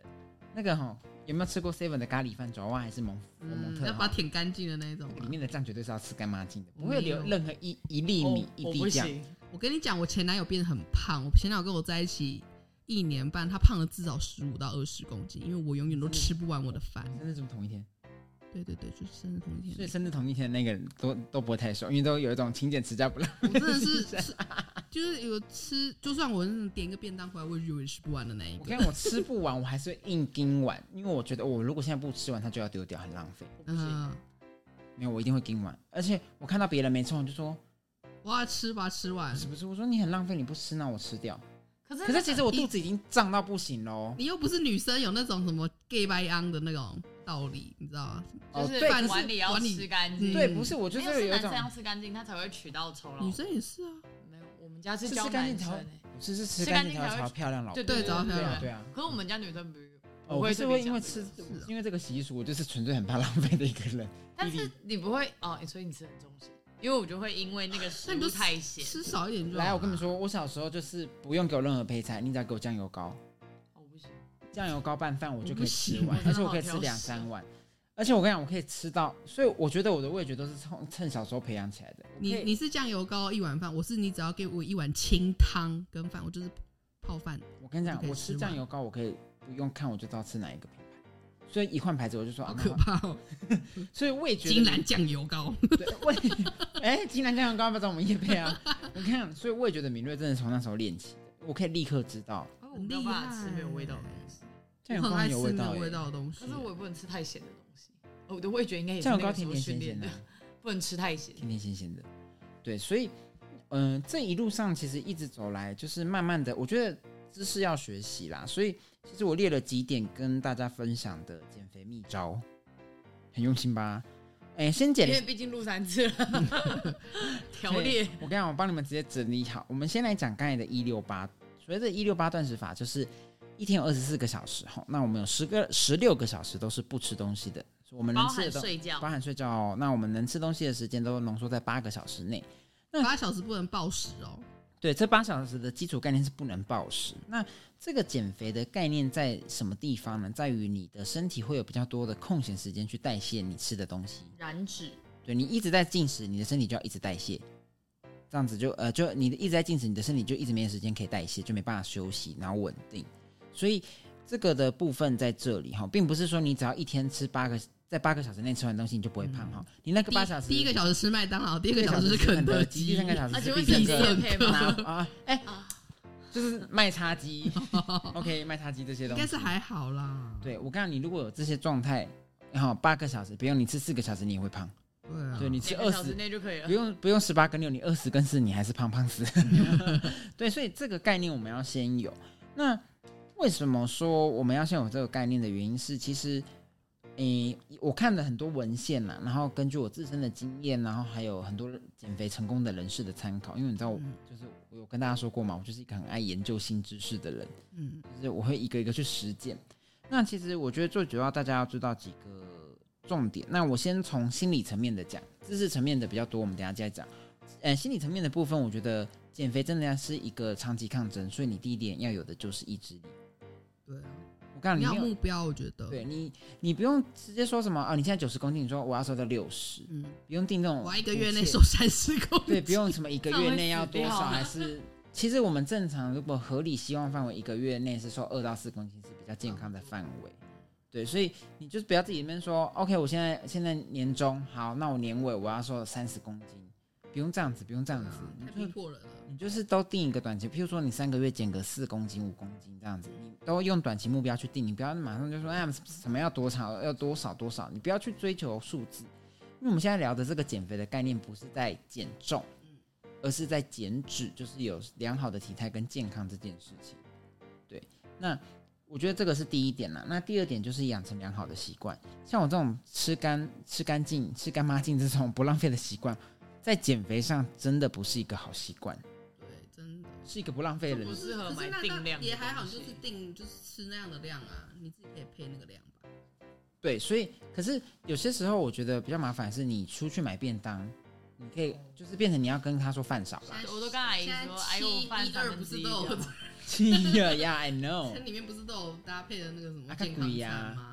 S3: 那个哈、有没有吃过 Seven 的咖喱饭？爪哇还是蒙蒙特哈？
S2: 要把它舔干净的那一种。
S3: 里面的酱绝对是要吃干抹净的，不会留任何一一粒米、一滴酱。
S2: 我跟你讲，我前男友变得很胖，我前男友跟我在一起一年半，他胖了至少十五到二十公斤，因为我永远都吃不完我的饭。
S3: 生日怎么同一天？
S2: 对对对，就是生日同一天。
S3: 所以生日同一天的那个人都都不会太瘦，因为都有一种勤俭持家不浪
S2: 我真的是 吃，就是有吃，就算我是点一个便当回来，我也永远吃不完的那一个。
S3: 我看我吃不完，我还是会硬盯完，因为我觉得我如果现在不吃完，它就要丢掉，很浪费。
S2: 嗯，
S3: 没有，我一定会盯完。而且我看到别人没吃完，我就说
S2: 我要吃把它吃完
S3: 不。是不是，我说你很浪费，你不吃那我吃掉。
S1: 可是
S3: 可是其实我肚子已经胀到不行喽。
S2: 你又不是女生，有那种什么 gay 白 on 的那种道理，你知道吗？
S3: 哦，
S1: 就是碗里要吃干净。
S2: 嗯
S3: 对，不是我就
S1: 没
S3: 是有一种
S1: 男生要吃干净，他才会娶到丑老
S2: 女。生也是啊。
S1: 没有，我们家是
S3: 吃干净才会
S1: 男生欸
S3: 是是吃
S1: 吃
S3: 干净才会
S1: 干净才
S3: 漂亮老婆。
S1: 对
S2: 对找到漂亮
S3: 对啊。
S1: 可是我们家女生不
S3: 哦，我
S1: 会
S3: 不是会因为吃因为这个习俗，我就是纯粹很怕浪费的一个人。
S1: 但是你不会哦，所以你吃很重咸，因为我就会因为那个食物
S2: 那你就
S1: 太咸。
S2: 吃少一点就好
S3: 来，我跟你们说，我小时候就是不用给我任何配菜，你只要给我酱油膏，
S1: 哦，不行，
S3: 酱油膏拌饭我就可以吃完，而且我可以吃两三碗。而且我跟你讲，我可以吃到，所以我觉得我的味觉都是从趁小时候培养起来的。
S2: 你你是酱油膏一碗饭，我是你只要给我一碗清汤跟饭，我就是泡饭。
S3: 我跟你讲我
S2: 吃
S3: 酱油膏，我可以不用看我就知道吃哪一个所以一换牌子我就说
S2: 好
S3: 啊，
S2: 可怕哦！
S3: 所以味觉的
S2: 金兰酱油膏，
S3: 对味，哎，金兰酱油膏要不要找我们叶配啊？你看，所以味觉的敏锐真的从那时候练起的，我可以立刻知道
S1: 哦我没有办法吃没有味道的东西，
S3: 酱油膏
S2: 我很爱
S3: 很有味道
S2: 吃有味，道的东西
S1: 可。是我也不能吃太咸的东西。哦我的味觉应该也是
S3: 酱油膏
S1: 那个时候
S3: 甜甜咸
S1: 训练的
S3: 咸的，，
S1: 不能吃太咸。
S3: 甜甜咸咸的，对，所以嗯、这一路上其实一直走来，就是慢慢的，我觉得知识要学习啦，所以其实我列了几点跟大家分享的减肥秘招，很用心吧？哎、先减
S1: 因为毕竟录三次了，条列
S3: 我跟你讲，我帮你们直接整理好。我们先来讲刚才的一六八，所谓的一六八断食法，就是一天有二十四个小时哈，那我们有十个十六个小时都是不吃东西的，我们能吃的东
S1: 含睡觉
S3: 包，含睡觉哦。那我们能吃东西的时间都浓缩在八个小时内。
S2: 那八小时不能暴食哦。
S3: 对，这八小时的基础概念是不能暴食。那这个减肥的概念在什么地方呢？在于你的身体会有比较多的空闲时间去代谢你吃的东西。
S1: 燃脂，
S3: 对你一直在进食，你的身体就要一直代谢，这样子就呃就你的一直在进食，你的身体就一直没有时间可以代谢，就没办法休息，然后稳定。所以这个的部分在这里哈，并不是说你只要一天吃八个，在八个小时内吃完东西你就不会胖哈。你那个八小时，
S2: 第一个小时吃麦当劳，第二
S3: 第
S2: 个小时是肯德基，
S3: 第三个小时
S1: 啊，
S3: 是必胜客
S1: 这是配吗？
S3: 啊，哎、
S1: 啊
S3: 就是卖叉鸡，OK，卖叉鸡这些东西
S2: 应该是还好啦。
S3: 对我告诉你，如果有这些状态，然后八个小时，不用你吃四个小时，你也会胖。
S2: 对啊，
S3: 对你吃二十，
S1: 内就可以了
S3: 不。用不用十八跟六，你二十跟四，你还是胖胖死。对，所以这个概念我们要先有。那为什么说我们要先有这个概念的原因是，其实，诶，我看了很多文献啦，然后根据我自身的经验，然后还有很多减肥成功的人士的参考，因为你知道，
S2: 嗯
S3: 就是我有跟大家说过嘛，我就是一个很爱研究新知识的人。
S2: 嗯，
S3: 就是我会一个一个去实践。那其实我觉得最主要大家要知道几个重点。那我先从心理层面的讲，知识层面的比较多，我们等一下再讲。呃，心理层面的部分，我觉得减肥真的要是一个长期抗争，所以你第一点要有的就是意志力。
S2: 对啊，
S3: 你，
S2: 你要
S3: 你
S2: 目标，我觉得，
S3: 对你，你不用直接说什么啊，你现在九十公斤，你说我要瘦到六十，
S2: 嗯，
S3: 不用定那种
S2: 我要一个月内瘦三十公斤，
S3: 对，不用什么一个月内要多少，还是其实我们正常如果合理希望范围，一个月内是瘦二到四公斤是比较健康的范围。对，所以你就是不要自己那边说，OK，我现在现在年终好，那我年尾我要瘦三十公斤，不用这样子，不用这样子，你
S2: 太
S3: 就
S2: 逼迫人了。
S3: 你就是都定一个短期，譬如说你三个月减个四公斤、五公斤这样子，你都用短期目标去定，你不要马上就说哎呀什么要多少要多少多少，你不要去追求数字，因为我们现在聊的这个减肥的概念不是在减重，而是在减脂，就是有良好的体态跟健康这件事情。对，那我觉得这个是第一点啦。那第二点就是养成良好的习惯，像我这种吃干吃干净、吃干妈净这种不浪费的习惯，在减肥上真的不是一个好习惯。
S2: 对，真的。
S3: 是一个不浪费的人
S1: 不。适合买定量
S2: 也还好，就是定就是吃那样的量啊，你自己可以配那个量吧。
S3: 对，所以可是有些时候我觉得比较麻烦的是，你出去买便当，你可以就是变成你要跟他说饭少啦。
S1: 我都跟阿姨说哎呦
S2: 一二
S1: 三分之一
S2: 不是都有
S1: 这样，
S3: 气呀呀，I know
S2: 它。里面不是都有搭配的那个什么
S3: 啊
S2: 健康餐吗？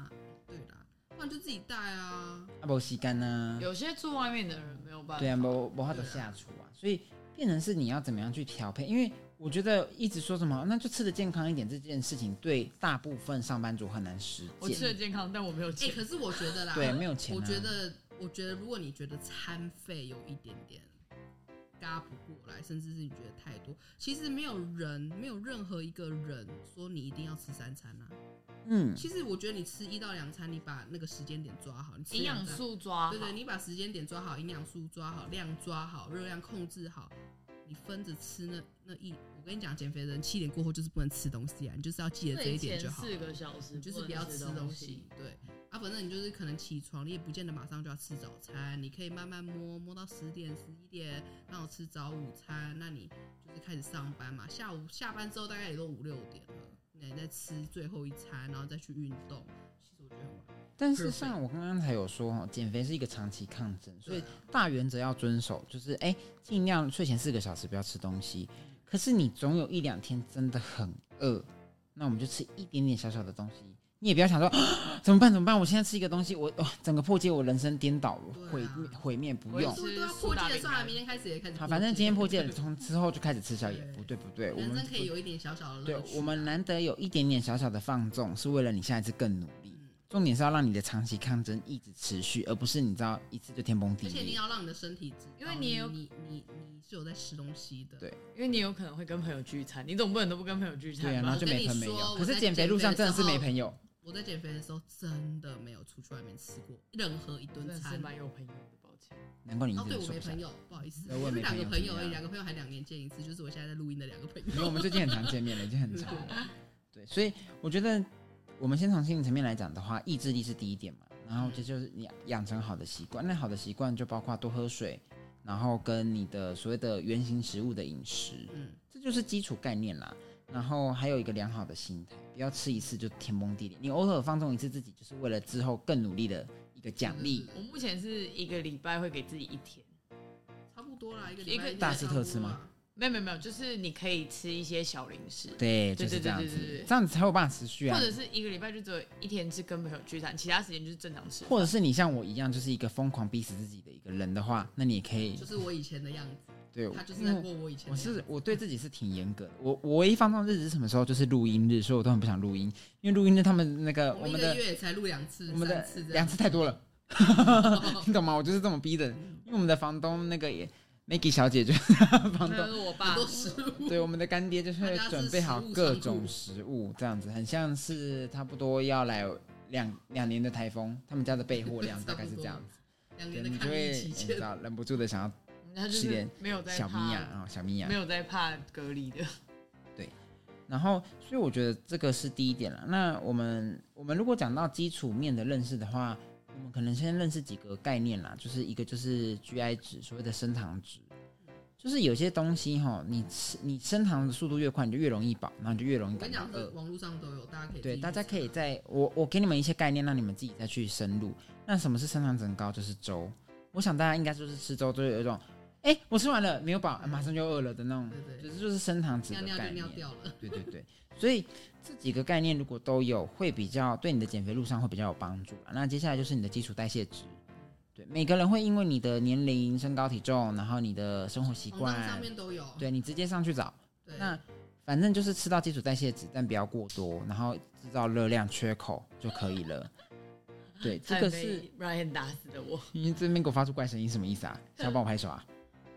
S2: 对啦，不然就自己带啊。
S3: 啊，不吸干呢？
S1: 有些住外面的人没有办法。
S3: 对啊，不不怕都下厨啊，所以变成是你要怎么样去调配？因为我觉得一直说什么那就吃的健康一点这件事情，对大部分上班族很难实
S1: 我吃的。健康，但我没有钱
S2: 哎、
S1: 钱。
S2: 可是我觉得啦，
S3: 对，没有钱、啊。
S2: 我觉得，我觉得如果你觉得餐费有一点点嘎不过来，甚至是你觉得太多，其实没有人，没有任何一个人说你一定要吃三餐啊。
S3: 嗯，
S2: 其实我觉得你吃一到两餐，你把那个时间点抓好，你吃
S1: 营养素抓好，
S2: 对对，你把时间点抓好，营养素抓好，量抓好，热量控制好，你分着吃那那一，我跟你讲，减肥的人七点过后就是不能吃东西啊，你就是要记得这一点就好。
S1: 四个小时
S2: 你就是不要吃
S1: 东
S2: 东西，对啊，反正你就是可能起床，你也不见得马上就要吃早餐，你可以慢慢摸摸到十点十一点，然后吃早午餐，那你就是开始上班嘛，下午下班之后大概也都五六点了，那你再吃最后一餐，然后再去运动，
S3: 但是像我刚刚才有说哈，减肥是一个长期抗争，所以大原则要遵守，就是哎，尽量睡前四个小时不要吃东西。可是你总有一两天真的很饿，那我们就吃一点点小小的东西。你也不要想说、啊怎么办怎么办，我现在吃一个东西，我哇整个破戒，我人生颠倒了，毁毁灭不用。
S2: 对对啊，
S1: 吃苏
S2: 破戒了算了，明天开始也开始。
S3: 好，反正今天破戒了，从之后就开始吃宵夜，不对不对，我
S2: 人
S3: 们
S2: 生可以有一点小小的乐
S3: 对我们难得有一点点小小的放纵，是为了你下一次更努重点是要让你的长期抗争一直持续，而不是你知道一次就天崩地裂
S2: 而且你。要让你的身体知道，
S1: 因为你有
S2: 你你你是有在吃东西的，
S3: 对
S1: 因为你有可能会跟朋友聚餐，你总不能都不跟朋友聚餐吧。
S3: 对啊，然后就没朋友。可是减肥路上真的是没朋友。
S2: 我在减肥的时候真的没有出去外面吃过任何一顿
S1: 真的是
S2: 餐。
S1: 蛮有朋友的，抱歉。
S3: 难怪你一
S2: 哦，对我。没朋友，不好意思，
S3: 对我也没
S2: 是两个
S3: 朋友
S2: 朋友而已，两个朋友还两年见一次，就是我现在在录音的两个朋友。
S3: 因为我们最近很常见面了，已经很长了。对，所以我觉得我们先从心理层面来讲的话，意志力是第一点嘛。然后这就是你养成好的习惯。那好的习惯就包括多喝水，然后跟你的所谓的原型食物的饮食，
S2: 嗯，
S3: 这就是基础概念啦。然后还有一个良好的心态，不要吃一次就天崩地裂。你偶尔放纵一次自己，就是为了之后更努力的一个奖励。
S1: 我目前是一个礼拜会给自己一天，
S2: 差不多啦，一个
S1: 一个
S2: 礼拜
S3: 大吃特吃吗？
S1: 没有没有没有，就是你可以吃一些小零食，
S3: 对，就是这样子这样子才有办法持续啊
S1: 或。者是一个礼拜就只有一天是跟朋友聚餐，其他时间就是正常吃。
S3: 或者是你像我一样，就是一个疯狂逼死自己的一个人的话，那你也可以
S2: 就是我以前的样子，
S3: 对，
S2: 他就是在过我以前的
S3: 我。是我对自己是挺严格的。我我唯一放纵日子是什么时候？就是录音日，所以我都很不想录音，因为录音日他们那个
S2: 我们
S3: 的
S2: 个月才录两次，
S3: 我们的
S2: 三次
S3: 两次太多了，你懂吗？我就是这么逼的，因为我们的房东那个也 Maggie 小姐就是 房东，
S1: 我爸。
S3: 对我们的干爹就是会准备好各种食物，这样子很像是差不多要来两两年的台风，他们家的备货量 大概是这样子，
S2: 两
S3: 对
S2: 年的抗疫
S3: 你就会
S2: 期间，
S3: 你知道忍不住的想要吃点
S1: 没有在
S3: 小米
S1: 怕
S3: 娅啊、小米娅
S1: 没，有在怕隔离的。
S3: 对然后，所以我觉得这个是第一点了。那我们我们如果讲到基础面的认识的话，我们可能先认识几个概念啦，就是一个就是 GI 值，所谓的升糖值，就是有些东西哈，你吃你升糖的速度越快，你就越容易饱，然后你就越容易感到饿
S2: 这。网络上都有，大家可以
S3: 对，大家可以在我我给你们一些概念，让你们自己再去深入。那什么是升糖值很高？就是粥。我想大家应该就是吃粥，都有一种，哎，我吃完了没有饱，马上就饿了的那种，
S2: 对对
S3: 就是就是升糖值的
S2: 尿尿就
S3: 概念。
S2: 尿掉了。
S3: 对对对，所以这几个概念如果都有，会比较对你的减肥路上会比较有帮助啦。那接下来就是你的基础代谢值，对，每个人会因为你的年龄、身高体重，然后你的生活习
S2: 网站上，面都有。
S3: 对你直接上去找。
S2: 对，
S3: 那反正就是吃到基础代谢值，但不要过多，然后制造热量缺口就可以了。对，这个是
S1: 被 Ryan 打死的我。
S3: 你这边给我发出怪声音，什么意思啊？想要帮我拍手啊？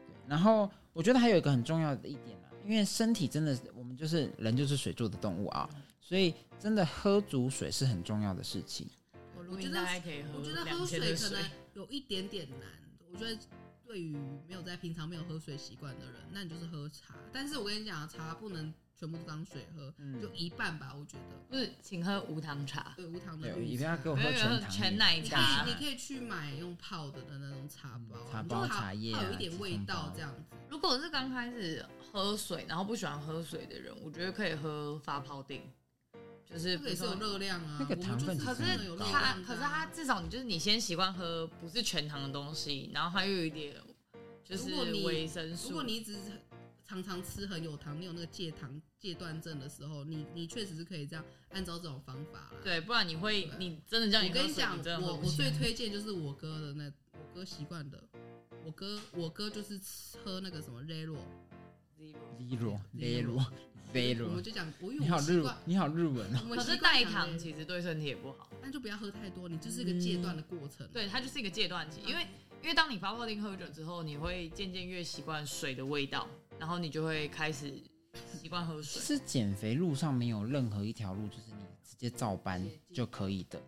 S3: 对，然后我觉得还有一个很重要的一点啊，因为身体真的，我们就是人就是水做的动物啊，所以真的喝足水是很重要的事情。
S1: 我录音
S2: 我觉得
S1: 大概可以喝
S2: 我觉得喝
S1: 水
S2: 水可能。有一点点难。我觉得对于没有在平常没有喝水习惯的人，那你就是喝茶。但是我跟你讲，茶不能全部都当水喝，
S3: 嗯
S2: 就一半吧。我觉得
S1: 不是，请喝无糖茶。
S2: 对无糖的
S3: 对，一定要给我喝全糖
S1: 全
S3: 的
S2: 你可
S1: 奶茶
S2: 以，你可以去买用泡的的那种茶包啊，
S3: 茶包茶叶
S2: 有一点味道这样子。
S1: 如果是刚开始喝水，然后不喜欢喝水的人，我觉得可以喝发泡锭，就是
S2: 也是有
S1: 说，
S2: 热量啊，
S3: 那个糖分
S1: 可是
S2: 真的有热
S1: 它可是它至少你就是你先习惯喝不是全糖的东西，然后它又有一点就是
S2: 如果你
S1: 维生素。
S2: 如果你一直常常吃很有糖，你有那个戒糖戒断症的时候，你你确实是可以这样按照这种方法啦。
S1: 对，不然你会你真的叫
S2: 我
S1: 你喝水，
S2: 跟你讲我。我最推荐就是我哥的那我哥习惯的，我哥我哥就是吃喝那个什么 Zero 我就讲，我用
S3: 你好日你好日文哦。
S2: 我们
S1: 可是代糖其实对身体也不好，
S2: 但就不要喝太多，你就是一个戒断的过程。
S1: 对，它就是一个戒断期，因为因为当你发泡锭喝酒之后，你会渐渐越习惯水的味道，然后你就会开始习惯喝水。
S3: 是减肥路上没有任何一条路就是你直接照搬就可以的，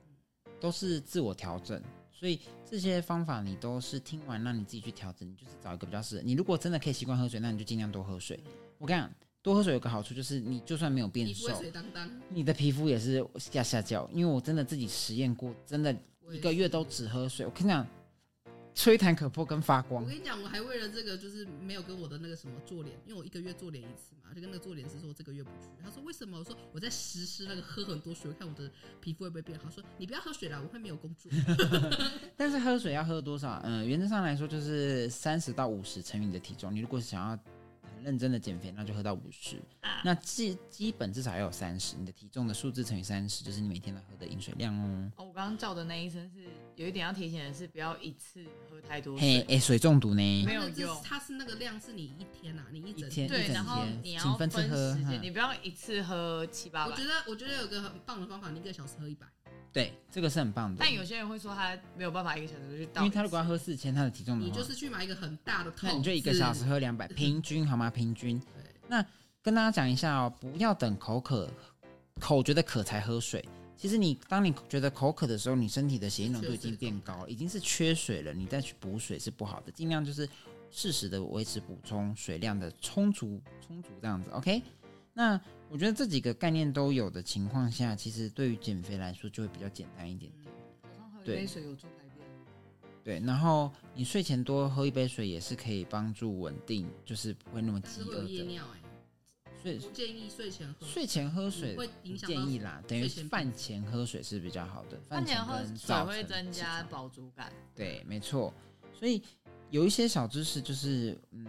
S3: 都是自我调整。所以这些方法你都是听完，让你自己去调整。你就是找一个比较适合你。如果真的可以习惯喝水，那你就尽量多喝水。我跟你讲，多喝水有个好处就是，你就算没有变瘦你的皮肤也是下下焦。因为我真的自己实验过，真的一个月都只喝水。我跟你讲，吹弹可破跟发光我。
S2: 跟你讲，我还为了这个，就是没有跟我的那个什么做脸，因为我一个月做脸一次嘛，就跟那个做脸师说这个月不去。他说为什么？我说我在实施那个喝很多水，我看我的皮肤会不会变好。他说你不要喝水啦，我会没有工作。
S3: 但是喝水要喝多少？嗯、原则上来说就是三十到五十乘以你的体重。你如果想要很认真的减肥，那就喝到五十。
S1: 啊
S3: 那基基本至少要有三十，你的体重的数字乘以三十，就是你每天要喝的饮水量哦。
S1: 哦，我刚刚叫的那一声是有一点要提醒的是，不要一次喝太多
S3: 嘿，
S1: 水。
S3: 哎，水中毒呢？
S1: 没有
S2: 那这
S1: 用
S2: 它是那个量是你一天啊，你一整
S3: 天对
S1: 然后你要
S3: 分次喝
S1: 时间，
S3: 哈
S1: 你不要一次喝七八百
S2: 我觉。得我觉得有个很棒的方法，你一个小时喝一百。
S3: 对，这个是很棒的。
S1: 但有些人会说他没有办法一个小时就去倒，
S3: 因为他如果要喝四千，他的体重的，
S2: 你就是去买一个很大的桶，
S3: 那你就一个小时喝两百，平均好吗？平均。
S2: 对
S3: 那跟大家讲一下哦，不要等口渴，口觉得渴才喝水。其实你当你觉得口渴的时候，你身体的血液浓度已经变高了，已经是缺水了，你再去补水是不好的。尽量就是适时的维持补充水量的充足充足这样子。OK，那我觉得这几个概念都有的情况下，其实对于减肥来说就会比较简单一点点。
S1: 早上喝喝一
S3: 对
S1: 杯水有助排便。
S3: 对，然后你睡前多喝一杯水也是可以帮助稳定，就是不会那么饥饿的。
S2: 夜尿哎、
S3: 所以
S2: 不建议睡前喝，
S3: 睡前喝水
S2: 会影
S3: 不
S2: 响
S3: 建议啦，等于饭前喝水是比较好的。
S1: 饭前喝水会增加饱足感。
S3: 对，没错。所以有一些小知识，就是嗯，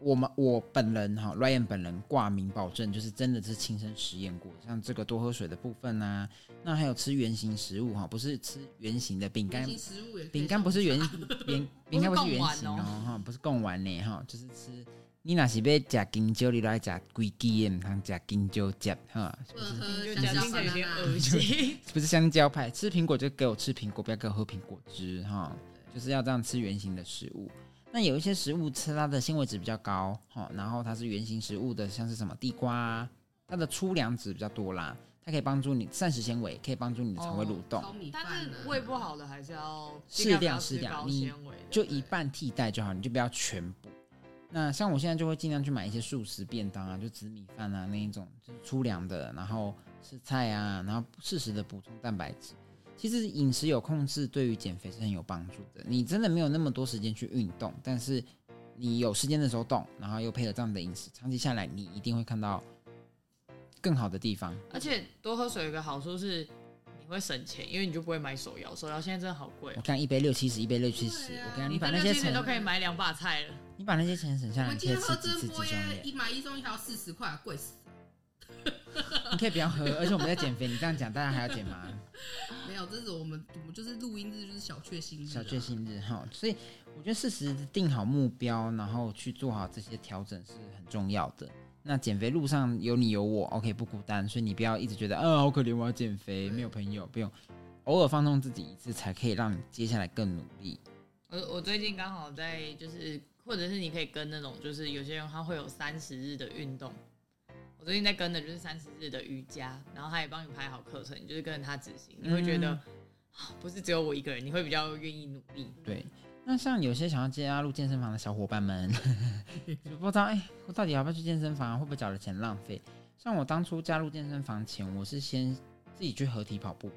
S3: 我们我本人哈，Ryan 本人挂名保证，就是真的是亲身实验过，像这个多喝水的部分啊，那还有吃圆形食物哈，不是吃圆形的饼干
S2: 原，型食物也
S3: 饼干不是圆饼饼干不是
S1: 贡
S3: 圆形
S1: 哦
S3: 哦哈，不是贡丸呢哈，就是吃。你若是要食香蕉，你就来食规支的，唔通食金蕉汁哈，
S2: 不能
S1: 就
S2: 喝
S1: 这样
S2: 香蕉
S1: 听起来有点恶心。
S3: 不是香蕉派，吃苹果就给我吃苹果，不要给我喝苹果汁哈，就是要这样吃圆形的食物。那有一些食物吃它的纤维值比较高哈，然后它是圆形食物的，像是什么地瓜啊，它的粗粮质比较多啦，它可以帮助你膳食纤维，可以帮助你的肠胃蠕动，
S1: 但是
S2: 啊
S1: 胃不好的还是要
S3: 适
S1: 量
S3: 适量你就一半替代就好，你就不要全部。那像我现在就会尽量去买一些素食便当啊，就紫米饭啊那一种，就是粗粮的，然后吃菜啊，然后适时的补充蛋白质。其实饮食有控制，对于减肥是很有帮助的。你真的没有那么多时间去运动，但是你有时间的时候动，然后又配合这样的饮食，长期下来你一定会看到更好的地方。
S1: 而且多喝水有一个好处是你会省钱，因为你就不会买手摇，手摇现在真的好贵
S3: 我。看一杯六七十，一杯六七十，
S2: 啊
S3: 我跟你讲，
S1: 你
S3: 你把那些钱
S1: 都，可以买两把菜了。
S3: 你把那些钱省下来，你可以
S2: 今天喝真
S3: 吃几次鸡
S2: 波耶，
S3: 胸脸。
S2: 一买一送一还要四十块，贵死了。
S3: 你可以不要喝，而且我们在减肥，你这样讲，大家还要减吗？
S2: 没有，这是我们我们就是录音日，就是小确幸日、啊，
S3: 小确幸日哈，所以我觉得适时地定好目标，然后去做好这些调整是很重要的。那减肥路上有你有我，OK 不孤单，所以你不要一直觉得，啊好可怜，我要减肥，没有朋友，不用，偶尔放纵自己一次，才可以让你接下来更努力。
S1: 我我最近刚好在就是，或者是你可以跟那种，就是有些人他会有三十日的运动。我最近在跟的就是三十日的瑜伽，然后他也帮你排好课程，你就是跟着他执行，你会觉得、
S3: 嗯
S1: 啊不是只有我一个人，你会比较愿意努力。
S3: 对，那像有些想要加入健身房的小伙伴们，就不知道哎、我到底要不要去健身房啊？会不会缴的钱浪费？像我当初加入健身房前，我是先自己去合体跑步，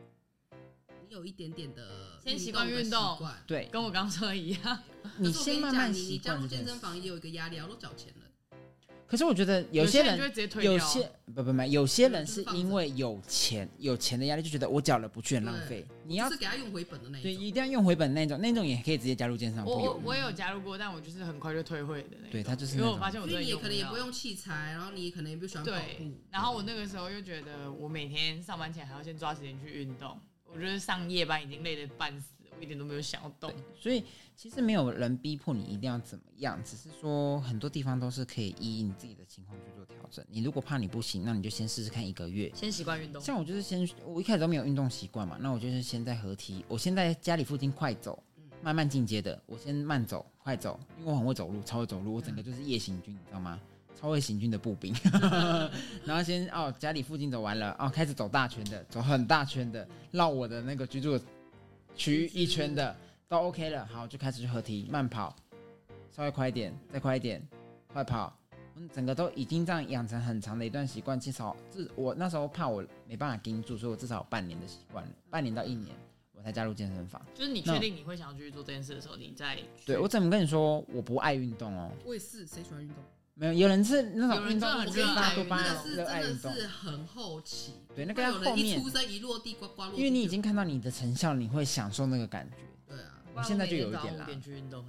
S2: 你有一点点的
S1: 先习惯运动
S3: 对
S1: 跟我刚刚说的一样，
S3: 你先慢慢习惯你
S2: 加入健。身房也有一个压力啊，我都缴钱了。
S3: 可是我觉得有些人
S1: 就会直接退掉。
S3: 有些不不不，有些人
S2: 是
S3: 因为有钱，有钱的压力就觉得我缴了不去很浪费。你要
S2: 是给他用回本的那
S3: 对，
S2: 一种。
S3: 一定要用回本那种，那种也可以直接加入健身房，
S1: 我
S3: 有。
S1: 我我也有加入过，但我就是很快就退会的那种。
S3: 对他就是
S1: 因为我发现我
S2: 你也可能也不用器材，然后你可能也不喜欢跑
S1: 对
S2: 步，，
S1: 然后我那个时候又觉得，我每天上班前还要先抓时间去运动。我觉得上夜班已经累得半死，我一点都没有想要动。
S3: 所以其实没有人逼迫你一定要怎么样，只是说很多地方都是可以依你自己的情况去做调整。你如果怕你不行，那你就先试试看一个月。
S1: 先习惯运动，
S3: 像我就是先，我一开始都没有运动习惯嘛，那我就是先在合体，我先在家里附近快走，慢慢进阶的，我先慢走、快走，因为我很会走路，超会走路，我整个就是夜行军，你知道吗？超会行军的步兵，然后先哦家里附近走完了，哦开始走大圈的，走很大圈的，绕我的那个居住的区域一圈的都 OK 了，好就开始去合体慢跑，稍微快一点，再快一点，快跑，嗯，整个都已经这样养成很长的一段习惯，至少至我那时候怕我没办法盯住，所以我至少有半年的习惯了，半年到一年我才加入健身房。
S1: 就是你确定你会想要继续做这件事的时候，你再去
S3: 对我怎么跟你说，我不爱运动哦，
S2: 我也是，谁喜欢运动？
S3: 没有，有人是那
S1: 有人
S3: 种运动
S1: 真的很热爱
S3: 大多巴
S2: 那个是
S3: 胺热爱
S2: 真的
S3: 运动，
S2: 是很后期，
S3: 对，那个要后面
S2: 出，生一落地呱呱落，
S3: 因为你已经看到你的成效，你会享受那个感觉。
S2: 对啊，
S3: 我现在就有一点啦
S1: 去运动，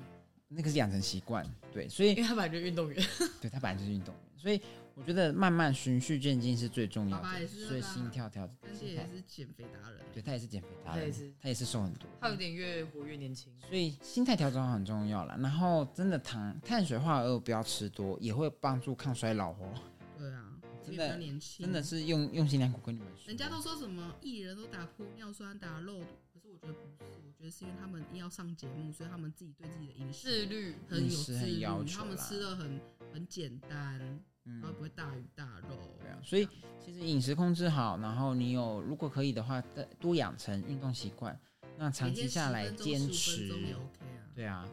S3: 那个是养成习惯，对，所以
S1: 因为他本来就是运动员。
S3: 对他本来就是运动员，所以我觉得慢慢循序渐进是最重要的。
S2: 爸爸也是
S3: 所以心跳跳，
S2: 但是也是减肥达人，
S3: 对他也是减肥达人
S1: 他也是，
S3: 他也是瘦很多。
S1: 他有点越活越年轻。
S3: 所以心态调整很重要了。然后真的糖、碳水化合物不要吃多，也会帮助抗衰老哦。
S2: 对啊，
S3: 真的
S2: 年轻，
S3: 真的是用用心良苦跟你们说。
S2: 人家都说什么艺人都打玻尿酸、打肉毒，可是我觉得不是，我觉得是因为他们要上节目，所以他们自己对自己的饮食
S1: 自律，
S2: 很有自律，
S3: 要求
S2: 他们吃的很很简单，
S3: 嗯
S2: 然后不会大鱼大肉。
S3: 对啊，所以其实饮食控制好，然后你有如果可以的话，再多养成运动习惯，那长期下来坚持
S2: 天10分钟也 OK 啊。
S3: 对啊，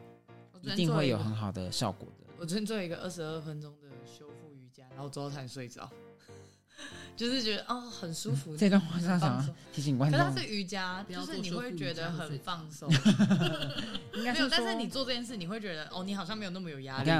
S3: 一定会有很好的效果的。
S1: 我昨天做一个二十二分钟的修复瑜伽，然后之后才睡着，就是觉得哦很舒服。
S3: 这段话是要想要
S1: 放松
S3: 提醒观众
S1: 可是它，是瑜伽，就是你会觉得很放松。没有，但是你做这件事，你会觉得哦，你好像没有那么有压力。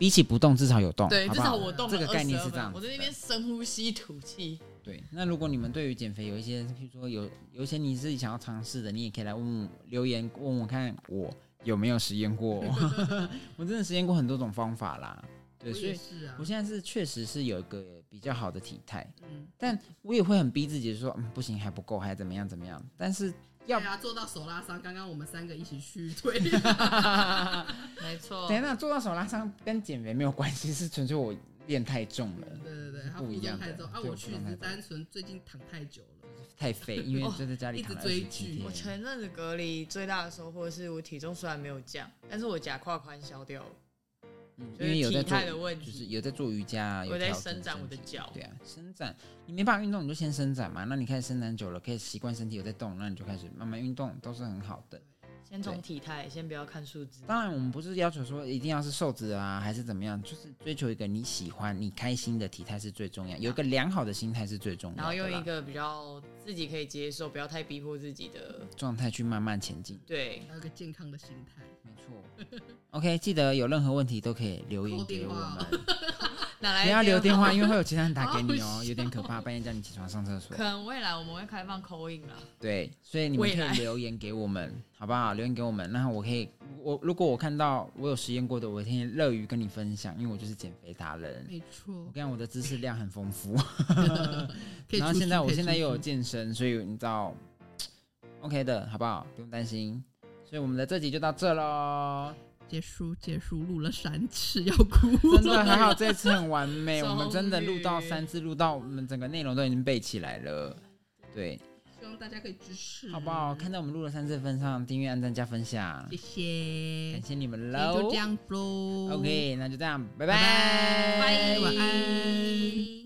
S3: 比起不动，至少有动，
S1: 对，
S3: 好不好
S1: 至少我动了
S3: 这个概念是这样
S1: 我在那边深呼吸吐气。
S3: 对，那如果你们对于减肥有一些，譬如说有有一些你自己想要尝试的，你也可以来问我留言问我看我有没有实验过。我真的实验过很多种方法啦。对，所以
S2: 是啊
S3: 我，现在是确实是有一个比较好的体态，
S2: 嗯，
S3: 但我也会很逼自己说，嗯，不行还不够，还怎么样怎么样。但是要
S2: 对啊，做到手拉伤。刚刚我们三个一起去推，
S1: 没错。
S3: 等一下做到手拉伤跟减肥没有关系，是纯粹我练太重了，
S2: 对对对，他
S3: 不一样的
S2: 太重。啊，我去是单纯最近躺太久了，
S3: 太肥，因为
S1: 哦
S3: 就在家里
S2: 一直
S3: 躺了27
S2: 追剧
S1: 我前阵子隔离最大的收获是我体重虽然没有降，但是我假胯宽消掉了，
S3: 嗯因为有在做
S1: 的问
S3: 就是。有在做瑜伽，有
S1: 我在伸展我的脚
S3: 对啊，伸展，你没办法运动，你就先伸展嘛。那你开始伸展久了，可以习惯身体有在动，那你就开始慢慢运动，都是很好的。
S1: 先从体态，先不要看数字。
S3: 当然，我们不是要求说一定要是瘦子啊，还是怎么样，就是追求一个你喜欢、你开心的体态是最重要，有一个良好的心态是最重要的。
S1: 然后用一个比较自己可以接受，不要太逼迫自己的。
S3: 状态去慢慢前进，
S1: 对，
S2: 要有一个健康的心态。
S3: 没错。OK，记得有任何问题都可以留言
S2: 扣
S3: 给我们，不要留电话，因为会有其他人打给你
S2: 哦
S3: 哦，有点可怕，半夜叫你起床上厕所
S1: 可。能未来我们会开放口音啦。
S3: 对，所以你们可以留言给我们，好不好？留言给我们，那我可以，我如果我看到我有实验过的，我天天乐于跟你分享，因为我就是减肥达人。
S2: 没错
S3: 我，跟你讲，我的知识量很丰富，然后现在我现在又有健身，所以你知道，OK 的，好不好？不用担心。所以我们的这集就到这喽，
S2: 结束结束，录了三次要哭，
S3: 真的还好，这次很完美，我们真的录到三次，录到我们整个内容都已经背起来了，对，
S2: 希望大家可以支持，
S3: 好不好？看在我们录了三次的份上，订阅、按赞、加分享，
S2: 谢谢
S3: 感，谢你们
S2: 今
S3: 喽。
S2: 天就这样喽
S3: OK，那就这样，拜
S2: 拜拜
S3: 拜，
S2: 晚安。